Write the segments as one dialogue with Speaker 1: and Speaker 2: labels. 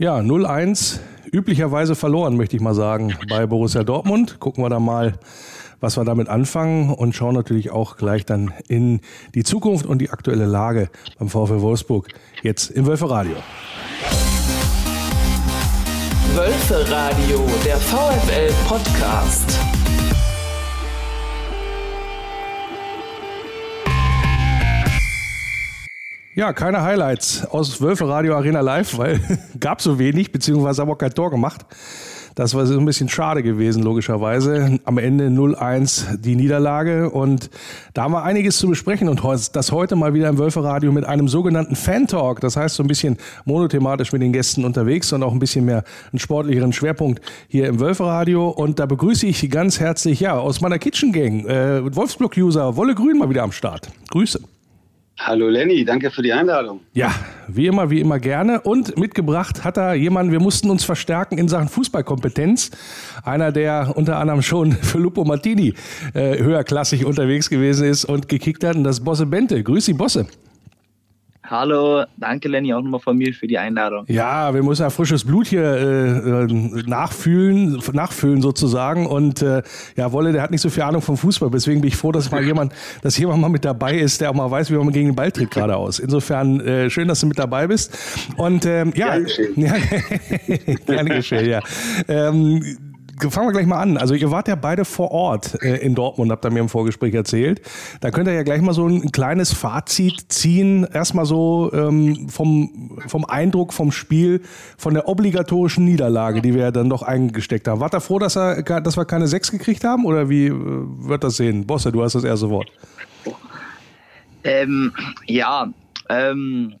Speaker 1: Ja, 0-1, üblicherweise verloren, möchte ich mal sagen, bei Borussia Dortmund. Gucken wir da mal, was wir damit anfangen und schauen natürlich auch gleich dann in die Zukunft und die aktuelle Lage beim VfL Wolfsburg jetzt im Wölfe Radio.
Speaker 2: Wölfe Radio, der VfL Podcast.
Speaker 1: Ja, keine Highlights aus Wölfe Radio Arena Live, weil gab so wenig, beziehungsweise haben auch kein Tor gemacht. Das war so ein bisschen schade gewesen, logischerweise. Am Ende 0-1 die Niederlage. Und da haben wir einiges zu besprechen. Und das heute mal wieder im Wölferadio mit einem sogenannten Fan-Talk. Das heißt, so ein bisschen monothematisch mit den Gästen unterwegs und auch ein bisschen mehr einen sportlicheren Schwerpunkt hier im Wölferadio. Und da begrüße ich ganz herzlich, ja, aus meiner Kitchen Gang, äh, Wolfsblock-User Wolle Grün mal wieder am Start. Grüße.
Speaker 3: Hallo Lenny, danke für die Einladung.
Speaker 1: Ja, wie immer, wie immer gerne. Und mitgebracht hat er jemanden, wir mussten uns verstärken in Sachen Fußballkompetenz. Einer, der unter anderem schon für Lupo Martini äh, höherklassig unterwegs gewesen ist und gekickt hat, und das Bosse Bente. Grüß Sie, Bosse.
Speaker 4: Hallo, danke Lenny auch nochmal von mir für die Einladung.
Speaker 1: Ja, wir müssen ja frisches Blut hier äh, äh, nachfühlen, nachfüllen sozusagen. Und äh, ja, Wolle, der hat nicht so viel Ahnung vom Fußball, deswegen bin ich froh, dass mal jemand, dass jemand mal mit dabei ist, der auch mal weiß, wie man gegen den Ball tritt geradeaus. Insofern äh, schön, dass du mit dabei bist. Und ähm, ja, gerne geschehen. Ja, gerne geschehen, ja. Ähm, fangen wir gleich mal an. Also ihr wart ja beide vor Ort äh, in Dortmund, habt ihr mir im Vorgespräch erzählt. Da könnt ihr ja gleich mal so ein kleines Fazit ziehen. Erstmal so ähm, vom, vom Eindruck vom Spiel, von der obligatorischen Niederlage, die wir ja dann doch eingesteckt haben. Wart ihr froh, dass, er, dass wir keine Sechs gekriegt haben? Oder wie äh, wird das sehen? Bosse, du hast das erste Wort.
Speaker 4: Ähm, ja, ähm,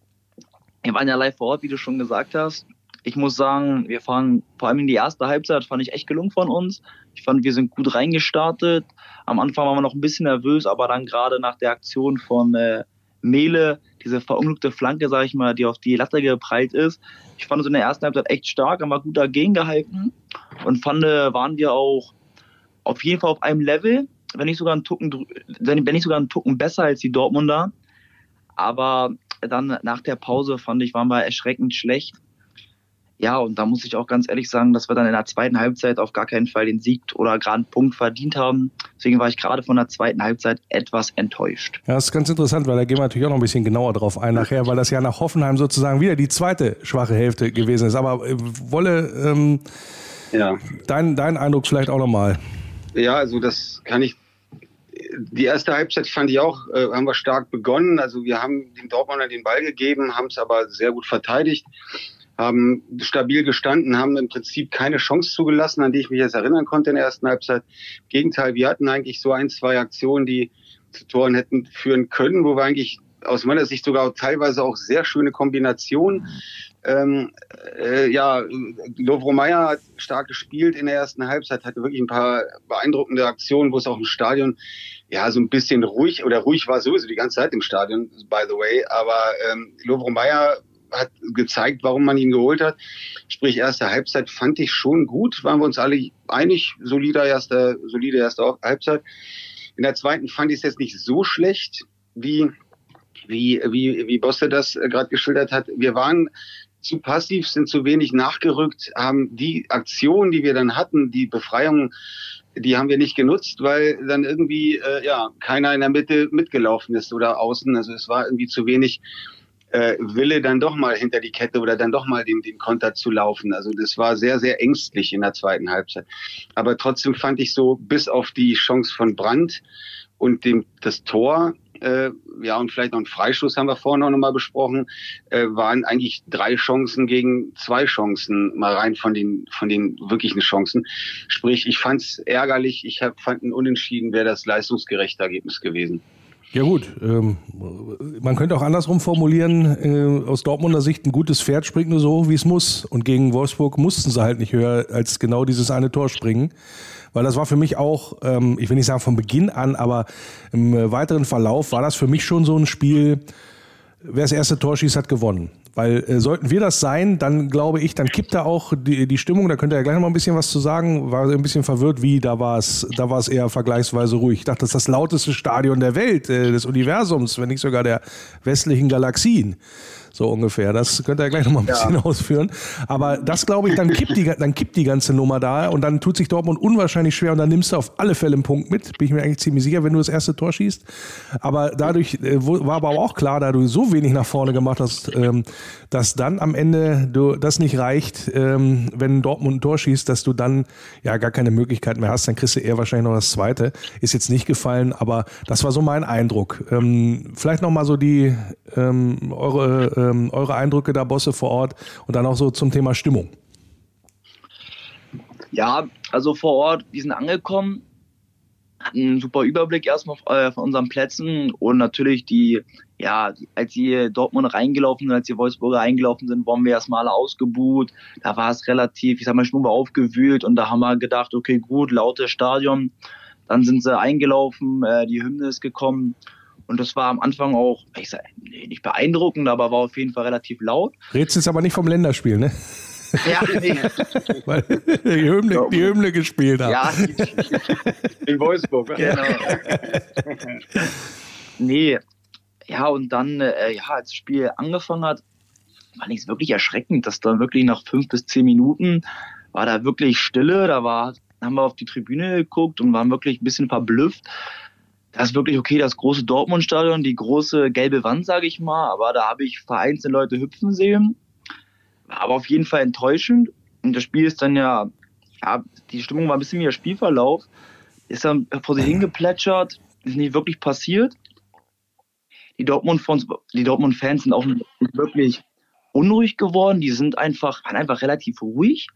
Speaker 4: wir waren ja live vor Ort, wie du schon gesagt hast ich muss sagen, wir fahren vor allem in die erste Halbzeit, fand ich echt gelungen von uns. Ich fand, wir sind gut reingestartet. Am Anfang waren wir noch ein bisschen nervös, aber dann gerade nach der Aktion von äh, Mele, diese verunglückte Flanke, sage ich mal, die auf die Latte geprallt ist. Ich fand es in der ersten Halbzeit echt stark, haben wir gut dagegen gehalten und fand, äh, waren wir auch auf jeden Fall auf einem Level, wenn nicht sogar einen Tucken, wenn nicht sogar einen Tucken besser als die Dortmunder. Aber dann nach der Pause fand ich, waren wir erschreckend schlecht. Ja, und da muss ich auch ganz ehrlich sagen, dass wir dann in der zweiten Halbzeit auf gar keinen Fall den Sieg oder gerade einen Punkt verdient haben. Deswegen war ich gerade von der zweiten Halbzeit etwas enttäuscht.
Speaker 1: Ja, das ist ganz interessant, weil da gehen wir natürlich auch noch ein bisschen genauer drauf ein nachher, weil das ja nach Hoffenheim sozusagen wieder die zweite schwache Hälfte gewesen ist. Aber äh, Wolle, ähm, ja. dein, dein Eindruck vielleicht auch nochmal.
Speaker 3: Ja, also das kann ich die erste Halbzeit fand ich auch, äh, haben wir stark begonnen. Also wir haben den Dortmunder den Ball gegeben, haben es aber sehr gut verteidigt haben stabil gestanden, haben im Prinzip keine Chance zugelassen, an die ich mich jetzt erinnern konnte in der ersten Halbzeit. Im Gegenteil, wir hatten eigentlich so ein, zwei Aktionen, die zu Toren hätten führen können, wo wir eigentlich aus meiner Sicht sogar teilweise auch sehr schöne Kombinationen. Ähm, äh, ja, Lovro Meyer hat stark gespielt in der ersten Halbzeit, hatte wirklich ein paar beeindruckende Aktionen, wo es auch im Stadion ja so ein bisschen ruhig oder ruhig war sowieso die ganze Zeit im Stadion, by the way. Aber ähm, Lovro Meyer hat gezeigt, warum man ihn geholt hat. Sprich, erste Halbzeit fand ich schon gut, waren wir uns alle einig, solider erste, solide erste Halbzeit. In der zweiten fand ich es jetzt nicht so schlecht, wie, wie, wie, wie Bosse das äh, gerade geschildert hat. Wir waren zu passiv, sind zu wenig nachgerückt, haben die Aktionen, die wir dann hatten, die Befreiung, die haben wir nicht genutzt, weil dann irgendwie äh, ja keiner in der Mitte mitgelaufen ist oder außen. Also es war irgendwie zu wenig äh, Wille, dann doch mal hinter die Kette oder dann doch mal den, den Konter zu laufen. Also das war sehr, sehr ängstlich in der zweiten Halbzeit. Aber trotzdem fand ich so, bis auf die Chance von Brandt und dem, das Tor, äh, ja, und vielleicht noch ein Freischuss haben wir vorhin noch mal besprochen, äh, waren eigentlich drei Chancen gegen zwei Chancen, mal rein von den, von den wirklichen Chancen. Sprich, ich fand es ärgerlich, ich hab, fand ein Unentschieden wäre das leistungsgerechte Ergebnis gewesen.
Speaker 1: Ja gut, ähm, man könnte auch andersrum formulieren, äh, aus Dortmunder Sicht, ein gutes Pferd springt nur so hoch, wie es muss. Und gegen Wolfsburg mussten sie halt nicht höher als genau dieses eine Tor springen. Weil das war für mich auch, ähm, ich will nicht sagen von Beginn an, aber im äh, weiteren Verlauf war das für mich schon so ein Spiel, wer das erste Tor schießt, hat gewonnen. Weil äh, sollten wir das sein, dann glaube ich, dann kippt da auch die, die Stimmung. Da könnt ihr ja gleich noch mal ein bisschen was zu sagen. War ein bisschen verwirrt, wie da war es, da war es eher vergleichsweise ruhig. Ich dachte, das ist das lauteste Stadion der Welt, äh, des Universums, wenn nicht sogar der westlichen Galaxien. So ungefähr. Das könnt ihr gleich noch mal ein bisschen ja. ausführen. Aber das glaube ich, dann kippt, die, dann kippt die ganze Nummer da und dann tut sich Dortmund unwahrscheinlich schwer und dann nimmst du auf alle Fälle einen Punkt mit. Bin ich mir eigentlich ziemlich sicher, wenn du das erste Tor schießt. Aber dadurch äh, war aber auch klar, da du so wenig nach vorne gemacht hast, ähm, dass dann am Ende du, das nicht reicht, ähm, wenn Dortmund ein Tor schießt, dass du dann ja gar keine Möglichkeit mehr hast. Dann kriegst du eher wahrscheinlich noch das zweite. Ist jetzt nicht gefallen, aber das war so mein Eindruck. Ähm, vielleicht noch mal so die ähm, eure, ähm, eure Eindrücke da, Bosse vor Ort und dann auch so zum Thema Stimmung.
Speaker 4: Ja, also vor Ort, wir sind angekommen, hatten einen super Überblick erstmal äh, von unseren Plätzen und natürlich die, ja, als sie Dortmund reingelaufen sind, als die Wolfsburger eingelaufen sind, waren wir erstmal alle ausgebuht. Da war es relativ, ich sag mal, schon mal aufgewühlt und da haben wir gedacht, okay, gut, lautes Stadion. Dann sind sie eingelaufen, äh, die Hymne ist gekommen und das war am Anfang auch, ich sag, nee, nicht beeindruckend, aber war auf jeden Fall relativ laut.
Speaker 1: Redest jetzt aber nicht vom Länderspiel, ne?
Speaker 4: Ja, nee.
Speaker 1: Weil die Hymne, die Hymne gespielt haben. Ja,
Speaker 3: in Wolfsburg.
Speaker 4: Genau. nee, ja, und dann, äh, ja, als das Spiel angefangen hat, fand ich es wirklich erschreckend, dass da wirklich nach fünf bis zehn Minuten war da wirklich Stille, da war, haben wir auf die Tribüne geguckt und waren wirklich ein bisschen verblüfft. Das ist wirklich okay, das große Dortmund-Stadion, die große gelbe Wand, sage ich mal, aber da habe ich vereinzelte Leute hüpfen sehen aber auf jeden Fall enttäuschend. Und das Spiel ist dann ja, ja, die Stimmung war ein bisschen wie der Spielverlauf. Ist dann vor sich hingeplätschert, ist nicht wirklich passiert. Die Dortmund-Fans Dortmund sind auch wirklich unruhig geworden. Die sind einfach, waren einfach relativ ruhig.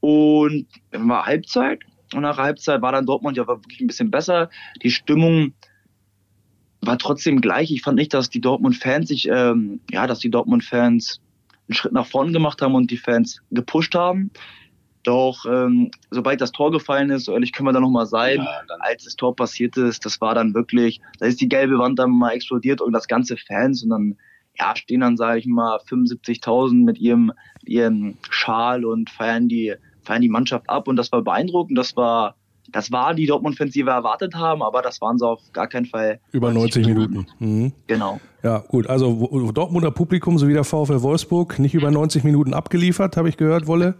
Speaker 4: Und dann war Halbzeit. Und nach Halbzeit war dann Dortmund ja wirklich ein bisschen besser. Die Stimmung war trotzdem gleich. Ich fand nicht, dass die Dortmund-Fans sich, ähm, ja, dass die Dortmund-Fans einen Schritt nach vorn gemacht haben und die Fans gepusht haben. Doch ähm, sobald das Tor gefallen ist, so ehrlich können wir da nochmal sein, ja, als das Tor passiert ist, das war dann wirklich, da ist die gelbe Wand dann mal explodiert und das ganze Fans und dann ja, stehen dann, sage ich mal, 75.000 mit ihrem, ihrem Schal und feiern die, feiern die Mannschaft ab und das war beeindruckend, das war das war die Dortmund-Fans, die wir erwartet haben, aber das waren sie auf gar keinen Fall.
Speaker 1: Über 90 Minuten. Mhm.
Speaker 4: Genau.
Speaker 1: Ja, gut. Also Dortmunder Publikum sowie der VfL Wolfsburg nicht über 90 Minuten abgeliefert, habe ich gehört, Wolle.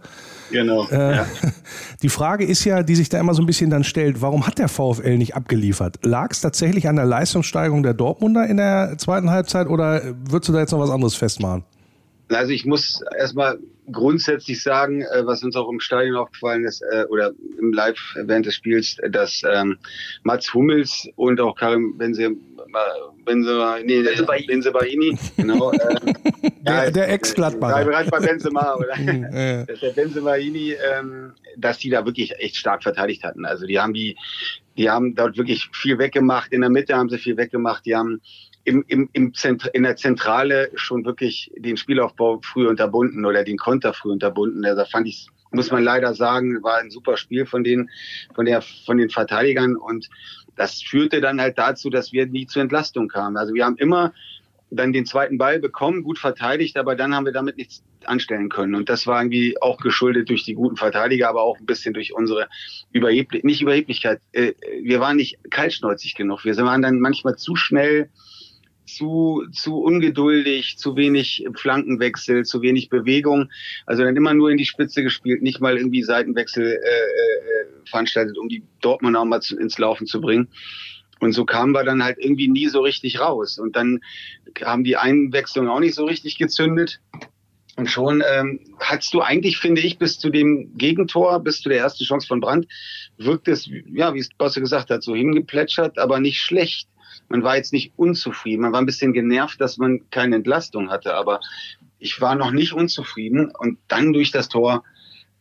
Speaker 3: Genau. Äh, ja.
Speaker 1: Die Frage ist ja, die sich da immer so ein bisschen dann stellt, warum hat der VfL nicht abgeliefert? Lag es tatsächlich an der Leistungssteigerung der Dortmunder in der zweiten Halbzeit oder würdest du da jetzt noch was anderes festmachen?
Speaker 3: Also ich muss erstmal grundsätzlich sagen, äh, was uns auch im Stadion aufgefallen ist äh, oder im Live während des Spiels, dass ähm, Mats Hummels und auch Karim Benzema, Benzema, nee, Benzebaini, genau, äh,
Speaker 1: der, der Ex-Gladbacher.
Speaker 3: Bereits bei Benzema, oder? ja. der Benzemaini, ähm, dass die da wirklich echt stark verteidigt hatten. Also die haben die, die haben dort wirklich viel weggemacht. In der Mitte haben sie viel weggemacht. Die haben im, im, im Zent in der Zentrale schon wirklich den Spielaufbau früh unterbunden oder den Konter früh unterbunden. Also da fand ich, muss man leider sagen, war ein super Spiel von den, von der, von den Verteidigern und das führte dann halt dazu, dass wir nie zur Entlastung kamen. Also wir haben immer dann den zweiten Ball bekommen, gut verteidigt, aber dann haben wir damit nichts anstellen können. Und das war irgendwie auch geschuldet durch die guten Verteidiger, aber auch ein bisschen durch unsere Überheblichkeit, nicht Überheblichkeit. Äh, wir waren nicht kaltschnäuzig genug. Wir waren dann manchmal zu schnell, zu, zu ungeduldig, zu wenig Flankenwechsel, zu wenig Bewegung. Also dann immer nur in die Spitze gespielt, nicht mal irgendwie Seitenwechsel äh, äh, veranstaltet, um die Dortmund auch mal zu, ins Laufen zu bringen. Und so kamen wir dann halt irgendwie nie so richtig raus. Und dann haben die Einwechslungen auch nicht so richtig gezündet. Und schon ähm, hattest du eigentlich, finde ich, bis zu dem Gegentor, bis zu der ersten Chance von Brandt, wirkt es, ja, wie es Bosse gesagt hat, so hingeplätschert, aber nicht schlecht man war jetzt nicht unzufrieden. Man war ein bisschen genervt, dass man keine Entlastung hatte, aber ich war noch nicht unzufrieden. Und dann durch das Tor,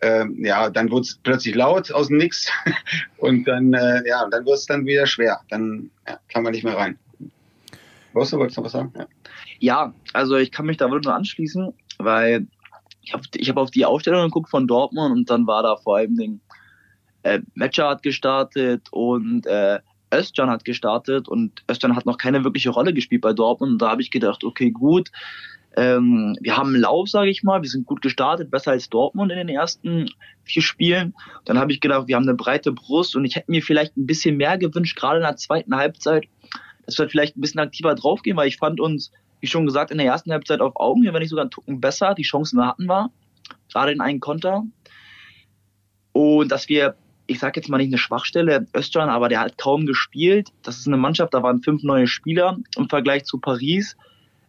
Speaker 3: äh, ja, dann wurde es plötzlich laut aus dem Nix und dann, äh, ja, dann wird es dann wieder schwer. Dann ja, kann man nicht mehr rein. Du, wolltest du noch was sagen?
Speaker 4: Ja. ja, also ich kann mich da wohl nur anschließen, weil ich habe ich hab auf die Aufstellung geguckt von Dortmund und dann war da vor allem den äh, Matcher hat gestartet und äh, Özcan hat gestartet und Özcan hat noch keine wirkliche Rolle gespielt bei Dortmund. Und da habe ich gedacht, okay, gut, ähm, wir haben einen Lauf, sage ich mal, wir sind gut gestartet, besser als Dortmund in den ersten vier Spielen. Dann habe ich gedacht, wir haben eine breite Brust und ich hätte mir vielleicht ein bisschen mehr gewünscht, gerade in der zweiten Halbzeit, dass wir vielleicht ein bisschen aktiver draufgehen, weil ich fand uns wie schon gesagt, in der ersten Halbzeit auf Augenhöhe, wenn nicht sogar ein Tucken besser. Die Chancen hatten wir, gerade in einen Konter. Und dass wir, ich sage jetzt mal nicht eine Schwachstelle, Östern, aber der hat kaum gespielt. Das ist eine Mannschaft, da waren fünf neue Spieler im Vergleich zu Paris.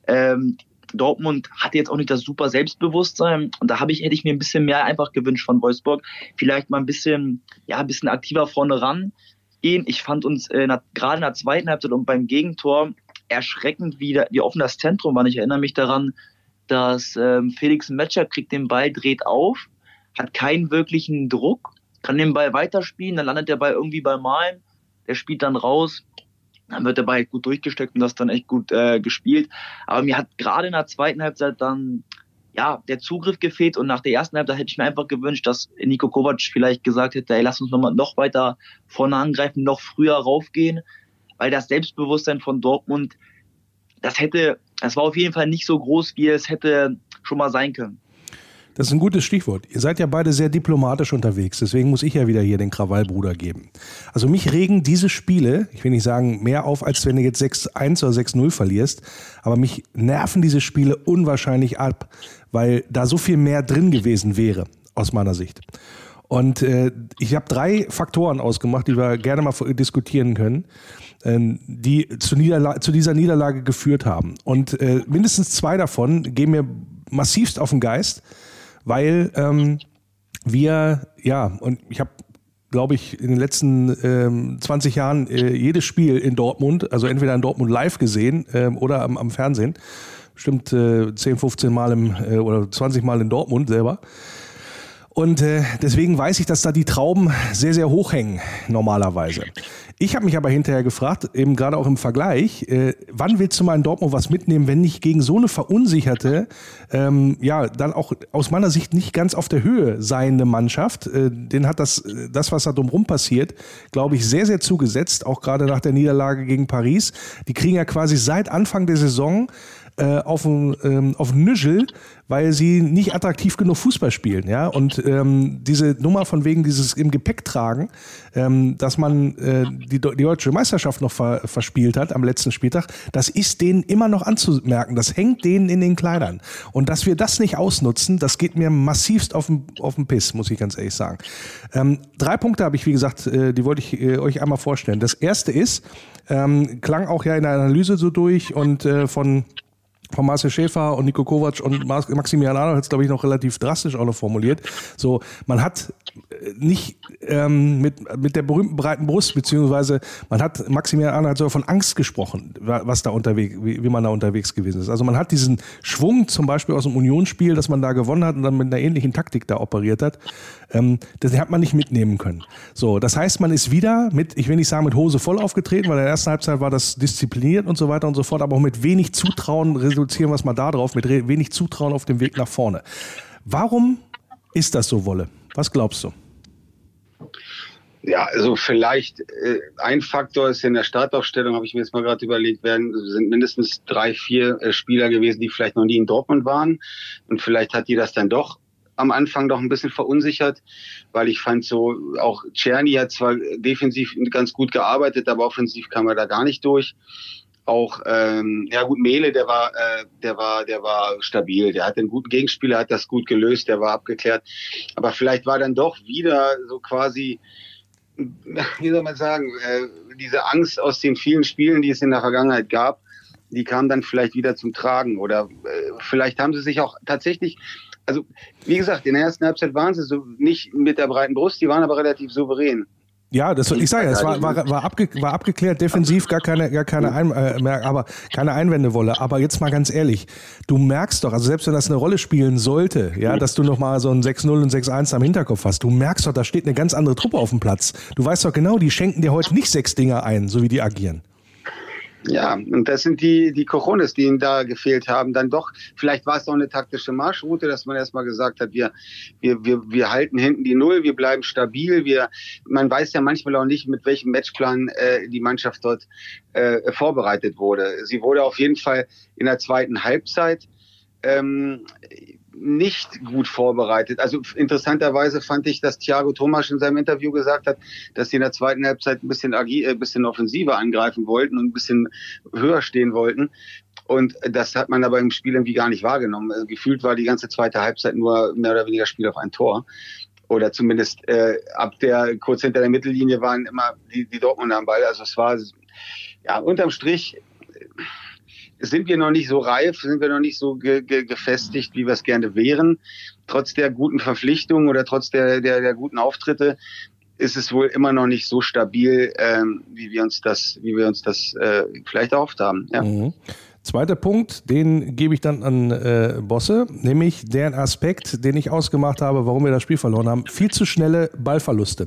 Speaker 4: Ähm, Dortmund hatte jetzt auch nicht das super Selbstbewusstsein und da habe ich hätte ich mir ein bisschen mehr einfach gewünscht von Wolfsburg, vielleicht mal ein bisschen ja ein bisschen aktiver vorne ran gehen. Ich fand uns äh, gerade in der zweiten Halbzeit und beim Gegentor erschreckend, wie, da, wie offen das Zentrum war. Ich erinnere mich daran, dass ähm, Felix Metscher kriegt den Ball, dreht auf, hat keinen wirklichen Druck, kann den Ball weiterspielen, dann landet der Ball irgendwie bei Malen, der spielt dann raus, dann wird der Ball gut durchgesteckt und das dann echt gut äh, gespielt. Aber mir hat gerade in der zweiten Halbzeit dann ja, der Zugriff gefehlt und nach der ersten Halbzeit hätte ich mir einfach gewünscht, dass Nico Kovac vielleicht gesagt hätte, ey, lass uns noch, mal, noch weiter vorne angreifen, noch früher raufgehen, weil das Selbstbewusstsein von Dortmund, das hätte, das war auf jeden Fall nicht so groß, wie es hätte schon mal sein können.
Speaker 1: Das ist ein gutes Stichwort. Ihr seid ja beide sehr diplomatisch unterwegs, deswegen muss ich ja wieder hier den Krawallbruder geben. Also mich regen diese Spiele, ich will nicht sagen mehr auf, als wenn du jetzt 6-1 oder 6-0 verlierst, aber mich nerven diese Spiele unwahrscheinlich ab, weil da so viel mehr drin gewesen wäre, aus meiner Sicht. Und äh, ich habe drei Faktoren ausgemacht, die wir gerne mal diskutieren können, äh, die zu, zu, dieser Niederlage geführt haben. Und äh, mindestens zwei davon gehen mir massivst auf den Geist weil ähm, wir, ja, und ich habe glaube ich, in den letzten ähm, 20 Jahren äh, jedes Spiel in Dortmund, also entweder in Dortmund live gesehen ähm, oder am, am Fernsehen. Bestimmt äh, 10, 15 Mal im, äh, oder 20 Mal in Dortmund selber. Und äh, deswegen weiß ich, dass da die Trauben sehr, sehr hoch hängen, normalerweise. Ich habe mich aber hinterher gefragt, eben gerade auch im Vergleich, äh, wann willst du mal in Dortmund was mitnehmen, wenn nicht gegen so eine verunsicherte, ähm, ja, dann auch aus meiner Sicht nicht ganz auf der Höhe seiende Mannschaft. Äh, den hat das, das, was da drumherum passiert, glaube ich, sehr, sehr zugesetzt, auch gerade nach der Niederlage gegen Paris. Die kriegen ja quasi seit Anfang der Saison äh, auf den ähm, Nüschel, weil sie nicht attraktiv genug Fußball spielen, ja. Und ähm, diese Nummer von wegen dieses im Gepäck tragen, ähm, dass man äh, die, die deutsche Meisterschaft noch ver, verspielt hat am letzten Spieltag, das ist denen immer noch anzumerken. Das hängt denen in den Kleidern. Und dass wir das nicht ausnutzen, das geht mir massivst auf den, auf den Piss, muss ich ganz ehrlich sagen. Ähm, drei Punkte habe ich, wie gesagt, äh, die wollte ich äh, euch einmal vorstellen. Das erste ist, ähm, klang auch ja in der Analyse so durch und äh, von von Marcel Schäfer und Nico Kovac und Maximilian Arnold hat es, glaube ich, noch relativ drastisch auch noch formuliert. So, man hat nicht ähm, mit, mit der berühmten breiten Brust, beziehungsweise man hat, Maximilian Arnold hat sogar von Angst gesprochen, was da unterwegs, wie, wie man da unterwegs gewesen ist. Also man hat diesen Schwung zum Beispiel aus dem Unionsspiel, dass man da gewonnen hat und dann mit einer ähnlichen Taktik da operiert hat, ähm, das hat man nicht mitnehmen können. So, das heißt, man ist wieder mit, ich will nicht sagen mit Hose voll aufgetreten, weil in der ersten Halbzeit war das diszipliniert und so weiter und so fort, aber auch mit wenig Zutrauen reduzieren wir es mal da drauf, mit wenig Zutrauen auf dem Weg nach vorne. Warum ist das so, Wolle? Was glaubst du?
Speaker 3: Ja, also vielleicht äh, ein Faktor ist in der Startaufstellung, habe ich mir jetzt mal gerade überlegt, werden sind mindestens drei, vier äh, Spieler gewesen, die vielleicht noch nie in Dortmund waren. Und vielleicht hat die das dann doch am Anfang doch ein bisschen verunsichert, weil ich fand so, auch Czerny hat zwar defensiv ganz gut gearbeitet, aber offensiv kam er da gar nicht durch auch ähm, ja gut Mele der war äh, der war der war stabil. Der hat einen guten Gegenspieler hat das gut gelöst der war abgeklärt. Aber vielleicht war dann doch wieder so quasi wie soll man sagen äh, diese Angst aus den vielen Spielen die es in der Vergangenheit gab die kam dann vielleicht wieder zum Tragen. Oder äh, vielleicht haben sie sich auch tatsächlich also wie gesagt in der ersten Halbzeit waren sie so nicht mit der breiten Brust die waren aber relativ souverän
Speaker 1: ja, das ich sage, es war, war, war, abge, war abgeklärt, defensiv gar keine, gar keine, Ein, äh, aber keine Einwände wolle. Aber jetzt mal ganz ehrlich, du merkst doch, also selbst wenn das eine Rolle spielen sollte, ja, dass du noch mal so ein 6-0 und 6-1 am Hinterkopf hast, du merkst doch, da steht eine ganz andere Truppe auf dem Platz. Du weißt doch genau, die schenken dir heute nicht sechs Dinger ein, so wie die agieren.
Speaker 3: Ja, und das sind die, die Cojones, die ihm da gefehlt haben. Dann doch, vielleicht war es doch eine taktische Marschroute, dass man erstmal gesagt hat, wir, wir, wir, wir halten hinten die Null, wir bleiben stabil. Wir, man weiß ja manchmal auch nicht, mit welchem Matchplan äh, die Mannschaft dort äh, vorbereitet wurde. Sie wurde auf jeden Fall in der zweiten Halbzeit ähm, nicht gut vorbereitet. Also interessanterweise fand ich, dass Thiago Thomas in seinem Interview gesagt hat, dass sie in der zweiten Halbzeit ein bisschen, agi äh, bisschen offensiver angreifen wollten und ein bisschen höher stehen wollten. Und das hat man aber im Spiel irgendwie gar nicht wahrgenommen. Also gefühlt war die ganze zweite Halbzeit nur mehr oder weniger Spiel auf ein Tor. Oder zumindest äh, ab der, kurz hinter der Mittellinie waren immer die, die Dortmunder am Ball. Also es war, ja, unterm Strich sind wir noch nicht so reif, sind wir noch nicht so ge ge gefestigt, wie wir es gerne wären. Trotz der guten Verpflichtungen oder trotz der, der, der guten Auftritte ist es wohl immer noch nicht so stabil, ähm, wie wir uns das, wie wir uns das äh, vielleicht erhofft haben. Ja. Mhm.
Speaker 1: Zweiter Punkt, den gebe ich dann an äh, Bosse, nämlich deren Aspekt, den ich ausgemacht habe, warum wir das Spiel verloren haben. Viel zu schnelle Ballverluste.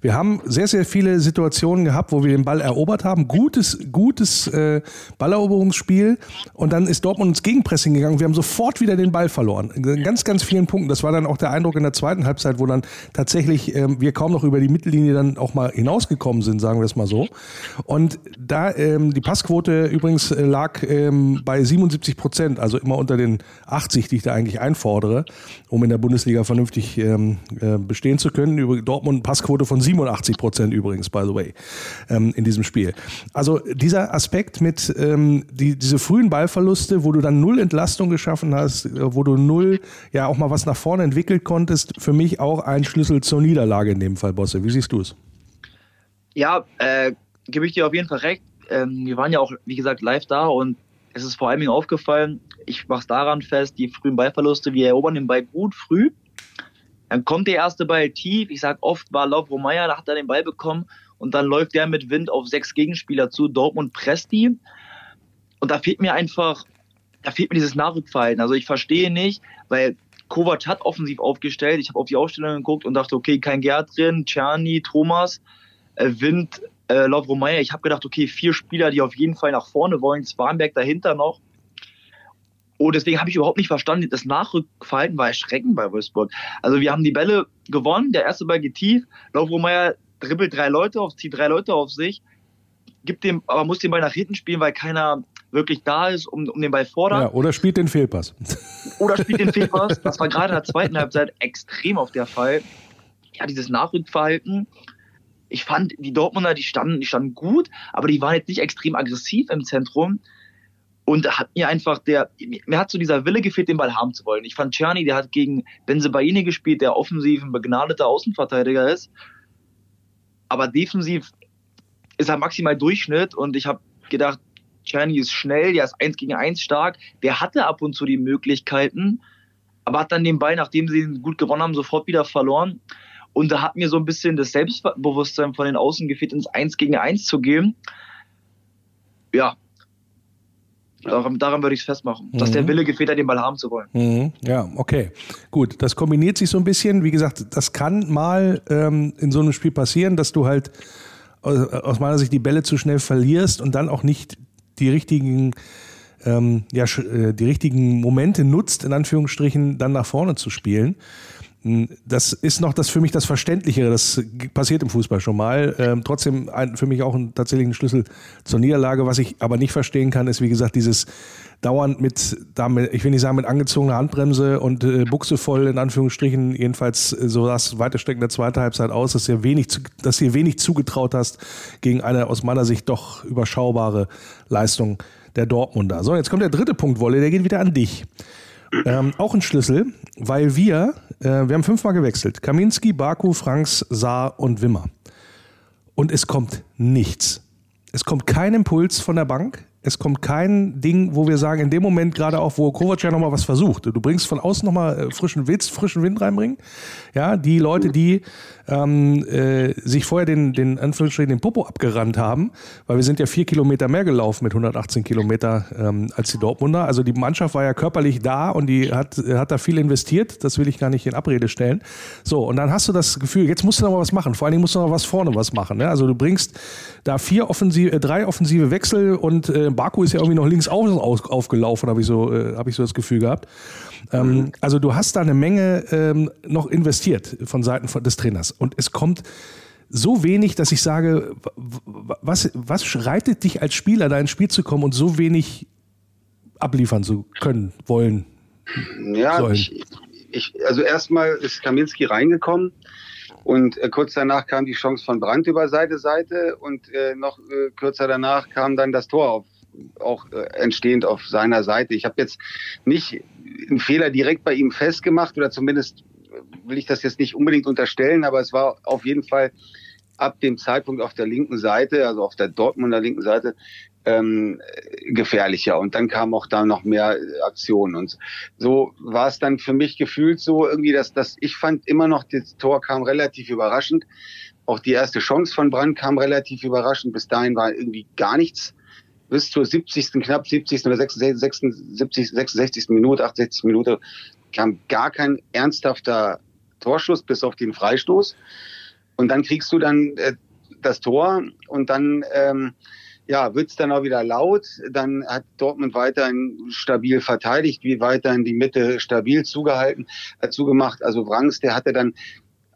Speaker 1: Wir haben sehr, sehr viele Situationen gehabt, wo wir den Ball erobert haben. Gutes, gutes äh, Balleroberungsspiel. Und dann ist Dortmund ins Gegenpressing gegangen. Wir haben sofort wieder den Ball verloren. In ganz, ganz vielen Punkten. Das war dann auch der Eindruck in der zweiten Halbzeit, wo dann tatsächlich äh, wir kaum noch über die Mittellinie dann auch mal hinausgekommen sind, sagen wir es mal so. Und da ähm, die Passquote übrigens äh, lag äh, ähm, bei 77 Prozent, also immer unter den 80, die ich da eigentlich einfordere, um in der Bundesliga vernünftig ähm, äh, bestehen zu können. Über Dortmund Passquote von 87 Prozent übrigens, by the way, ähm, in diesem Spiel. Also dieser Aspekt mit ähm, die, diese frühen Ballverluste, wo du dann null Entlastung geschaffen hast, äh, wo du null ja auch mal was nach vorne entwickelt konntest, für mich auch ein Schlüssel zur Niederlage in dem Fall, Bosse. Wie siehst du es?
Speaker 4: Ja, äh, gebe ich dir auf jeden Fall recht. Ähm, wir waren ja auch, wie gesagt, live da und es ist vor allem aufgefallen, ich mache es daran fest, die frühen Ballverluste, wir erobern den Ball gut früh. Dann kommt der erste Ball tief. Ich sage oft war Lovro Meyer, da hat er den Ball bekommen und dann läuft der mit Wind auf sechs Gegenspieler zu. Dortmund presst die. Und da fehlt mir einfach, da fehlt mir dieses Nachrückverhalten. Also ich verstehe nicht, weil Kovac hat offensiv aufgestellt. Ich habe auf die Aufstellung geguckt und dachte, okay, kein Gerd drin, Czerny, Thomas, äh, Wind, äh, Lovro Meyer. Ich habe gedacht, okay, vier Spieler, die auf jeden Fall nach vorne wollen, Swanberg dahinter noch. Und deswegen habe ich überhaupt nicht verstanden, das Nachrückverhalten war erschreckend bei Wolfsburg. Also wir haben die Bälle gewonnen, der erste Ball geht tief, Lovro Meyer dribbelt drei Leute auf, zieht drei Leute auf sich, gibt dem, aber muss den Ball nach hinten spielen, weil keiner wirklich da ist, um, um den Ball fordern. Ja,
Speaker 1: oder spielt den Fehlpass.
Speaker 4: Oder spielt den Fehlpass. Das war gerade in der zweiten Halbzeit extrem auf der Fall. Ja, dieses Nachrückverhalten ich fand, die Dortmunder, die standen, die standen gut, aber die waren jetzt nicht extrem aggressiv im Zentrum. Und hat mir einfach der, mir hat so dieser Wille gefehlt, den Ball haben zu wollen. Ich fand Czerny, der hat gegen Benzebaini gespielt, der offensiv ein begnadeter Außenverteidiger ist. Aber defensiv ist er maximal Durchschnitt und ich habe gedacht, Czerny ist schnell, der ist eins gegen eins stark, der hatte ab und zu die Möglichkeiten, aber hat dann den Ball, nachdem sie ihn gut gewonnen haben, sofort wieder verloren. Und da hat mir so ein bisschen das Selbstbewusstsein von den Außen gefehlt, ins Eins gegen Eins zu gehen. Ja. Daran, daran würde ich es festmachen, mhm. dass der mhm. Wille gefehlt hat, den Ball haben zu wollen.
Speaker 1: Mhm. Ja, okay. Gut, das kombiniert sich so ein bisschen. Wie gesagt, das kann mal ähm, in so einem Spiel passieren, dass du halt aus meiner Sicht die Bälle zu schnell verlierst und dann auch nicht die richtigen ähm, ja, äh, die richtigen Momente nutzt, in Anführungsstrichen, dann nach vorne zu spielen. Das ist noch das für mich das Verständlichere. Das passiert im Fußball schon mal. Ähm, trotzdem ein, für mich auch ein, tatsächlich ein Schlüssel zur Niederlage. Was ich aber nicht verstehen kann, ist wie gesagt dieses dauernd mit, damit, ich will nicht sagen mit angezogener Handbremse und äh, Buchse voll in Anführungsstrichen. Jedenfalls äh, so das weite Strecken der zweiten Halbzeit aus, dass ihr wenig, dass ihr wenig zugetraut hast gegen eine aus meiner Sicht doch überschaubare Leistung der Dortmunder. So, jetzt kommt der dritte Punkt, Wolle. Der geht wieder an dich. Ähm, auch ein Schlüssel, weil wir, äh, wir haben fünfmal gewechselt. Kaminski, Baku, Franks, Saar und Wimmer. Und es kommt nichts. Es kommt kein Impuls von der Bank. Es kommt kein Ding, wo wir sagen, in dem Moment gerade auch, wo Kovac ja nochmal was versucht. Du bringst von außen nochmal äh, frischen Witz, frischen Wind reinbringen. Ja, die Leute, die ähm, äh, sich vorher den, den Anführungsstrichen den Popo abgerannt haben, weil wir sind ja vier Kilometer mehr gelaufen mit 118 Kilometer ähm, als die Dortmunder. Also die Mannschaft war ja körperlich da und die hat, hat da viel investiert. Das will ich gar nicht in Abrede stellen. So, und dann hast du das Gefühl, jetzt musst du noch mal was machen. Vor allen Dingen musst du noch was vorne was machen. Ne? Also du bringst da vier offensive, äh, drei offensive Wechsel und äh, Baku ist ja irgendwie noch links auf, aufgelaufen, habe ich, so, äh, hab ich so das Gefühl gehabt. Ähm, mhm. Also du hast da eine Menge ähm, noch investiert von Seiten des Trainers. Und es kommt so wenig, dass ich sage, was, was reitet dich als Spieler, da ins Spiel zu kommen und so wenig abliefern zu können, wollen?
Speaker 3: Ja, ich, ich, also erstmal ist Kaminski reingekommen und äh, kurz danach kam die Chance von Brandt über Seite Seite und äh, noch äh, kürzer danach kam dann das Tor auf auch äh, entstehend auf seiner Seite. Ich habe jetzt nicht einen Fehler direkt bei ihm festgemacht oder zumindest will ich das jetzt nicht unbedingt unterstellen, aber es war auf jeden Fall ab dem Zeitpunkt auf der linken Seite, also auf der Dortmunder linken Seite, ähm, gefährlicher. Und dann kam auch da noch mehr Aktionen. Und so war es dann für mich gefühlt so irgendwie, dass, dass ich fand immer noch, das Tor kam relativ überraschend. Auch die erste Chance von Brand kam relativ überraschend. Bis dahin war irgendwie gar nichts. Bis zur 70., knapp 70. oder 66, 70, 66. Minute, 68. Minute kam gar kein ernsthafter Torschuss bis auf den Freistoß. Und dann kriegst du dann äh, das Tor und dann ähm, ja, wird es dann auch wieder laut. Dann hat Dortmund weiterhin stabil verteidigt, wie weiterhin die Mitte stabil zugehalten, äh, zugemacht. Also Wrangs, der hatte dann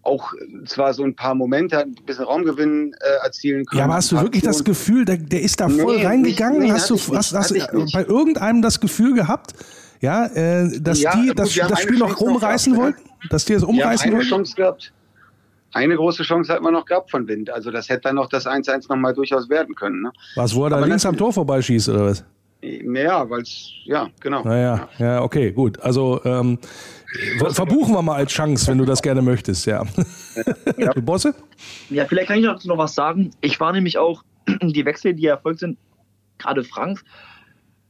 Speaker 3: auch zwar so ein paar Momente, ein bisschen Raumgewinn äh, erzielen können.
Speaker 1: Ja, aber hast du wirklich das Gefühl, der, der ist da voll nee, reingegangen? Nicht, nee, hast du hast, hast, hast bei irgendeinem das Gefühl gehabt, ja, äh, dass ja, die das, das Spiel noch umreißen wollten? Dass die es umreißen
Speaker 3: wollten? Chance gehabt eine große Chance hat man noch gehabt von Wind. Also das hätte dann noch das 1-1 nochmal durchaus werden können. Ne?
Speaker 1: Was, wo er da Aber links am Tor vorbeischießt oder was?
Speaker 3: Ja, weil es, ja, genau.
Speaker 1: Naja, ja, okay, gut. Also ähm, verbuchen wir mal als Chance, wenn du das gerne möchtest, ja.
Speaker 4: ja. Du Bosse? Ja, vielleicht kann ich dazu noch was sagen. Ich war nämlich auch, die Wechsel, die erfolgt sind, gerade Franks.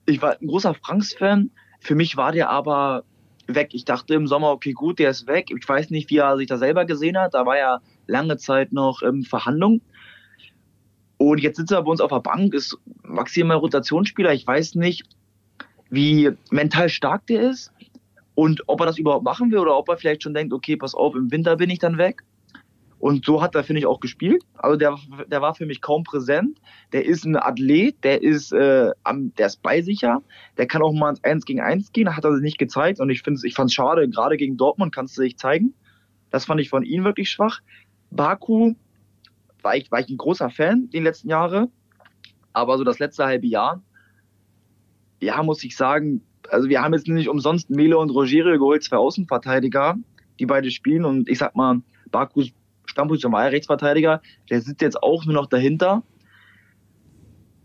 Speaker 4: Ich war ein großer Franks-Fan. Für mich war der aber weg. Ich dachte im Sommer, okay, gut, der ist weg. Ich weiß nicht, wie er sich da selber gesehen hat. Da war ja lange Zeit noch ähm, Verhandlung. Und jetzt sitzt er bei uns auf der Bank, ist maximal Rotationsspieler. Ich weiß nicht, wie mental stark der ist und ob er das überhaupt machen will oder ob er vielleicht schon denkt, okay, pass auf, im Winter bin ich dann weg. Und so hat er, finde ich, auch gespielt. Also der, der war für mich kaum präsent. Der ist ein Athlet, der ist, äh, am, der ist beisicher, der kann auch mal ins 1 gegen 1 gehen, da hat er sich nicht gezeigt. Und ich finde ich fand es schade, gerade gegen Dortmund kannst du dich zeigen. Das fand ich von ihm wirklich schwach. Baku war ich, war ich ein großer Fan die letzten Jahre. Aber so das letzte halbe Jahr, ja, muss ich sagen, also wir haben jetzt nicht umsonst Mele und Rogerio geholt, zwei Außenverteidiger, die beide spielen. Und ich sag mal, Bakus Stammpposition war er Rechtsverteidiger, der sitzt jetzt auch nur noch dahinter.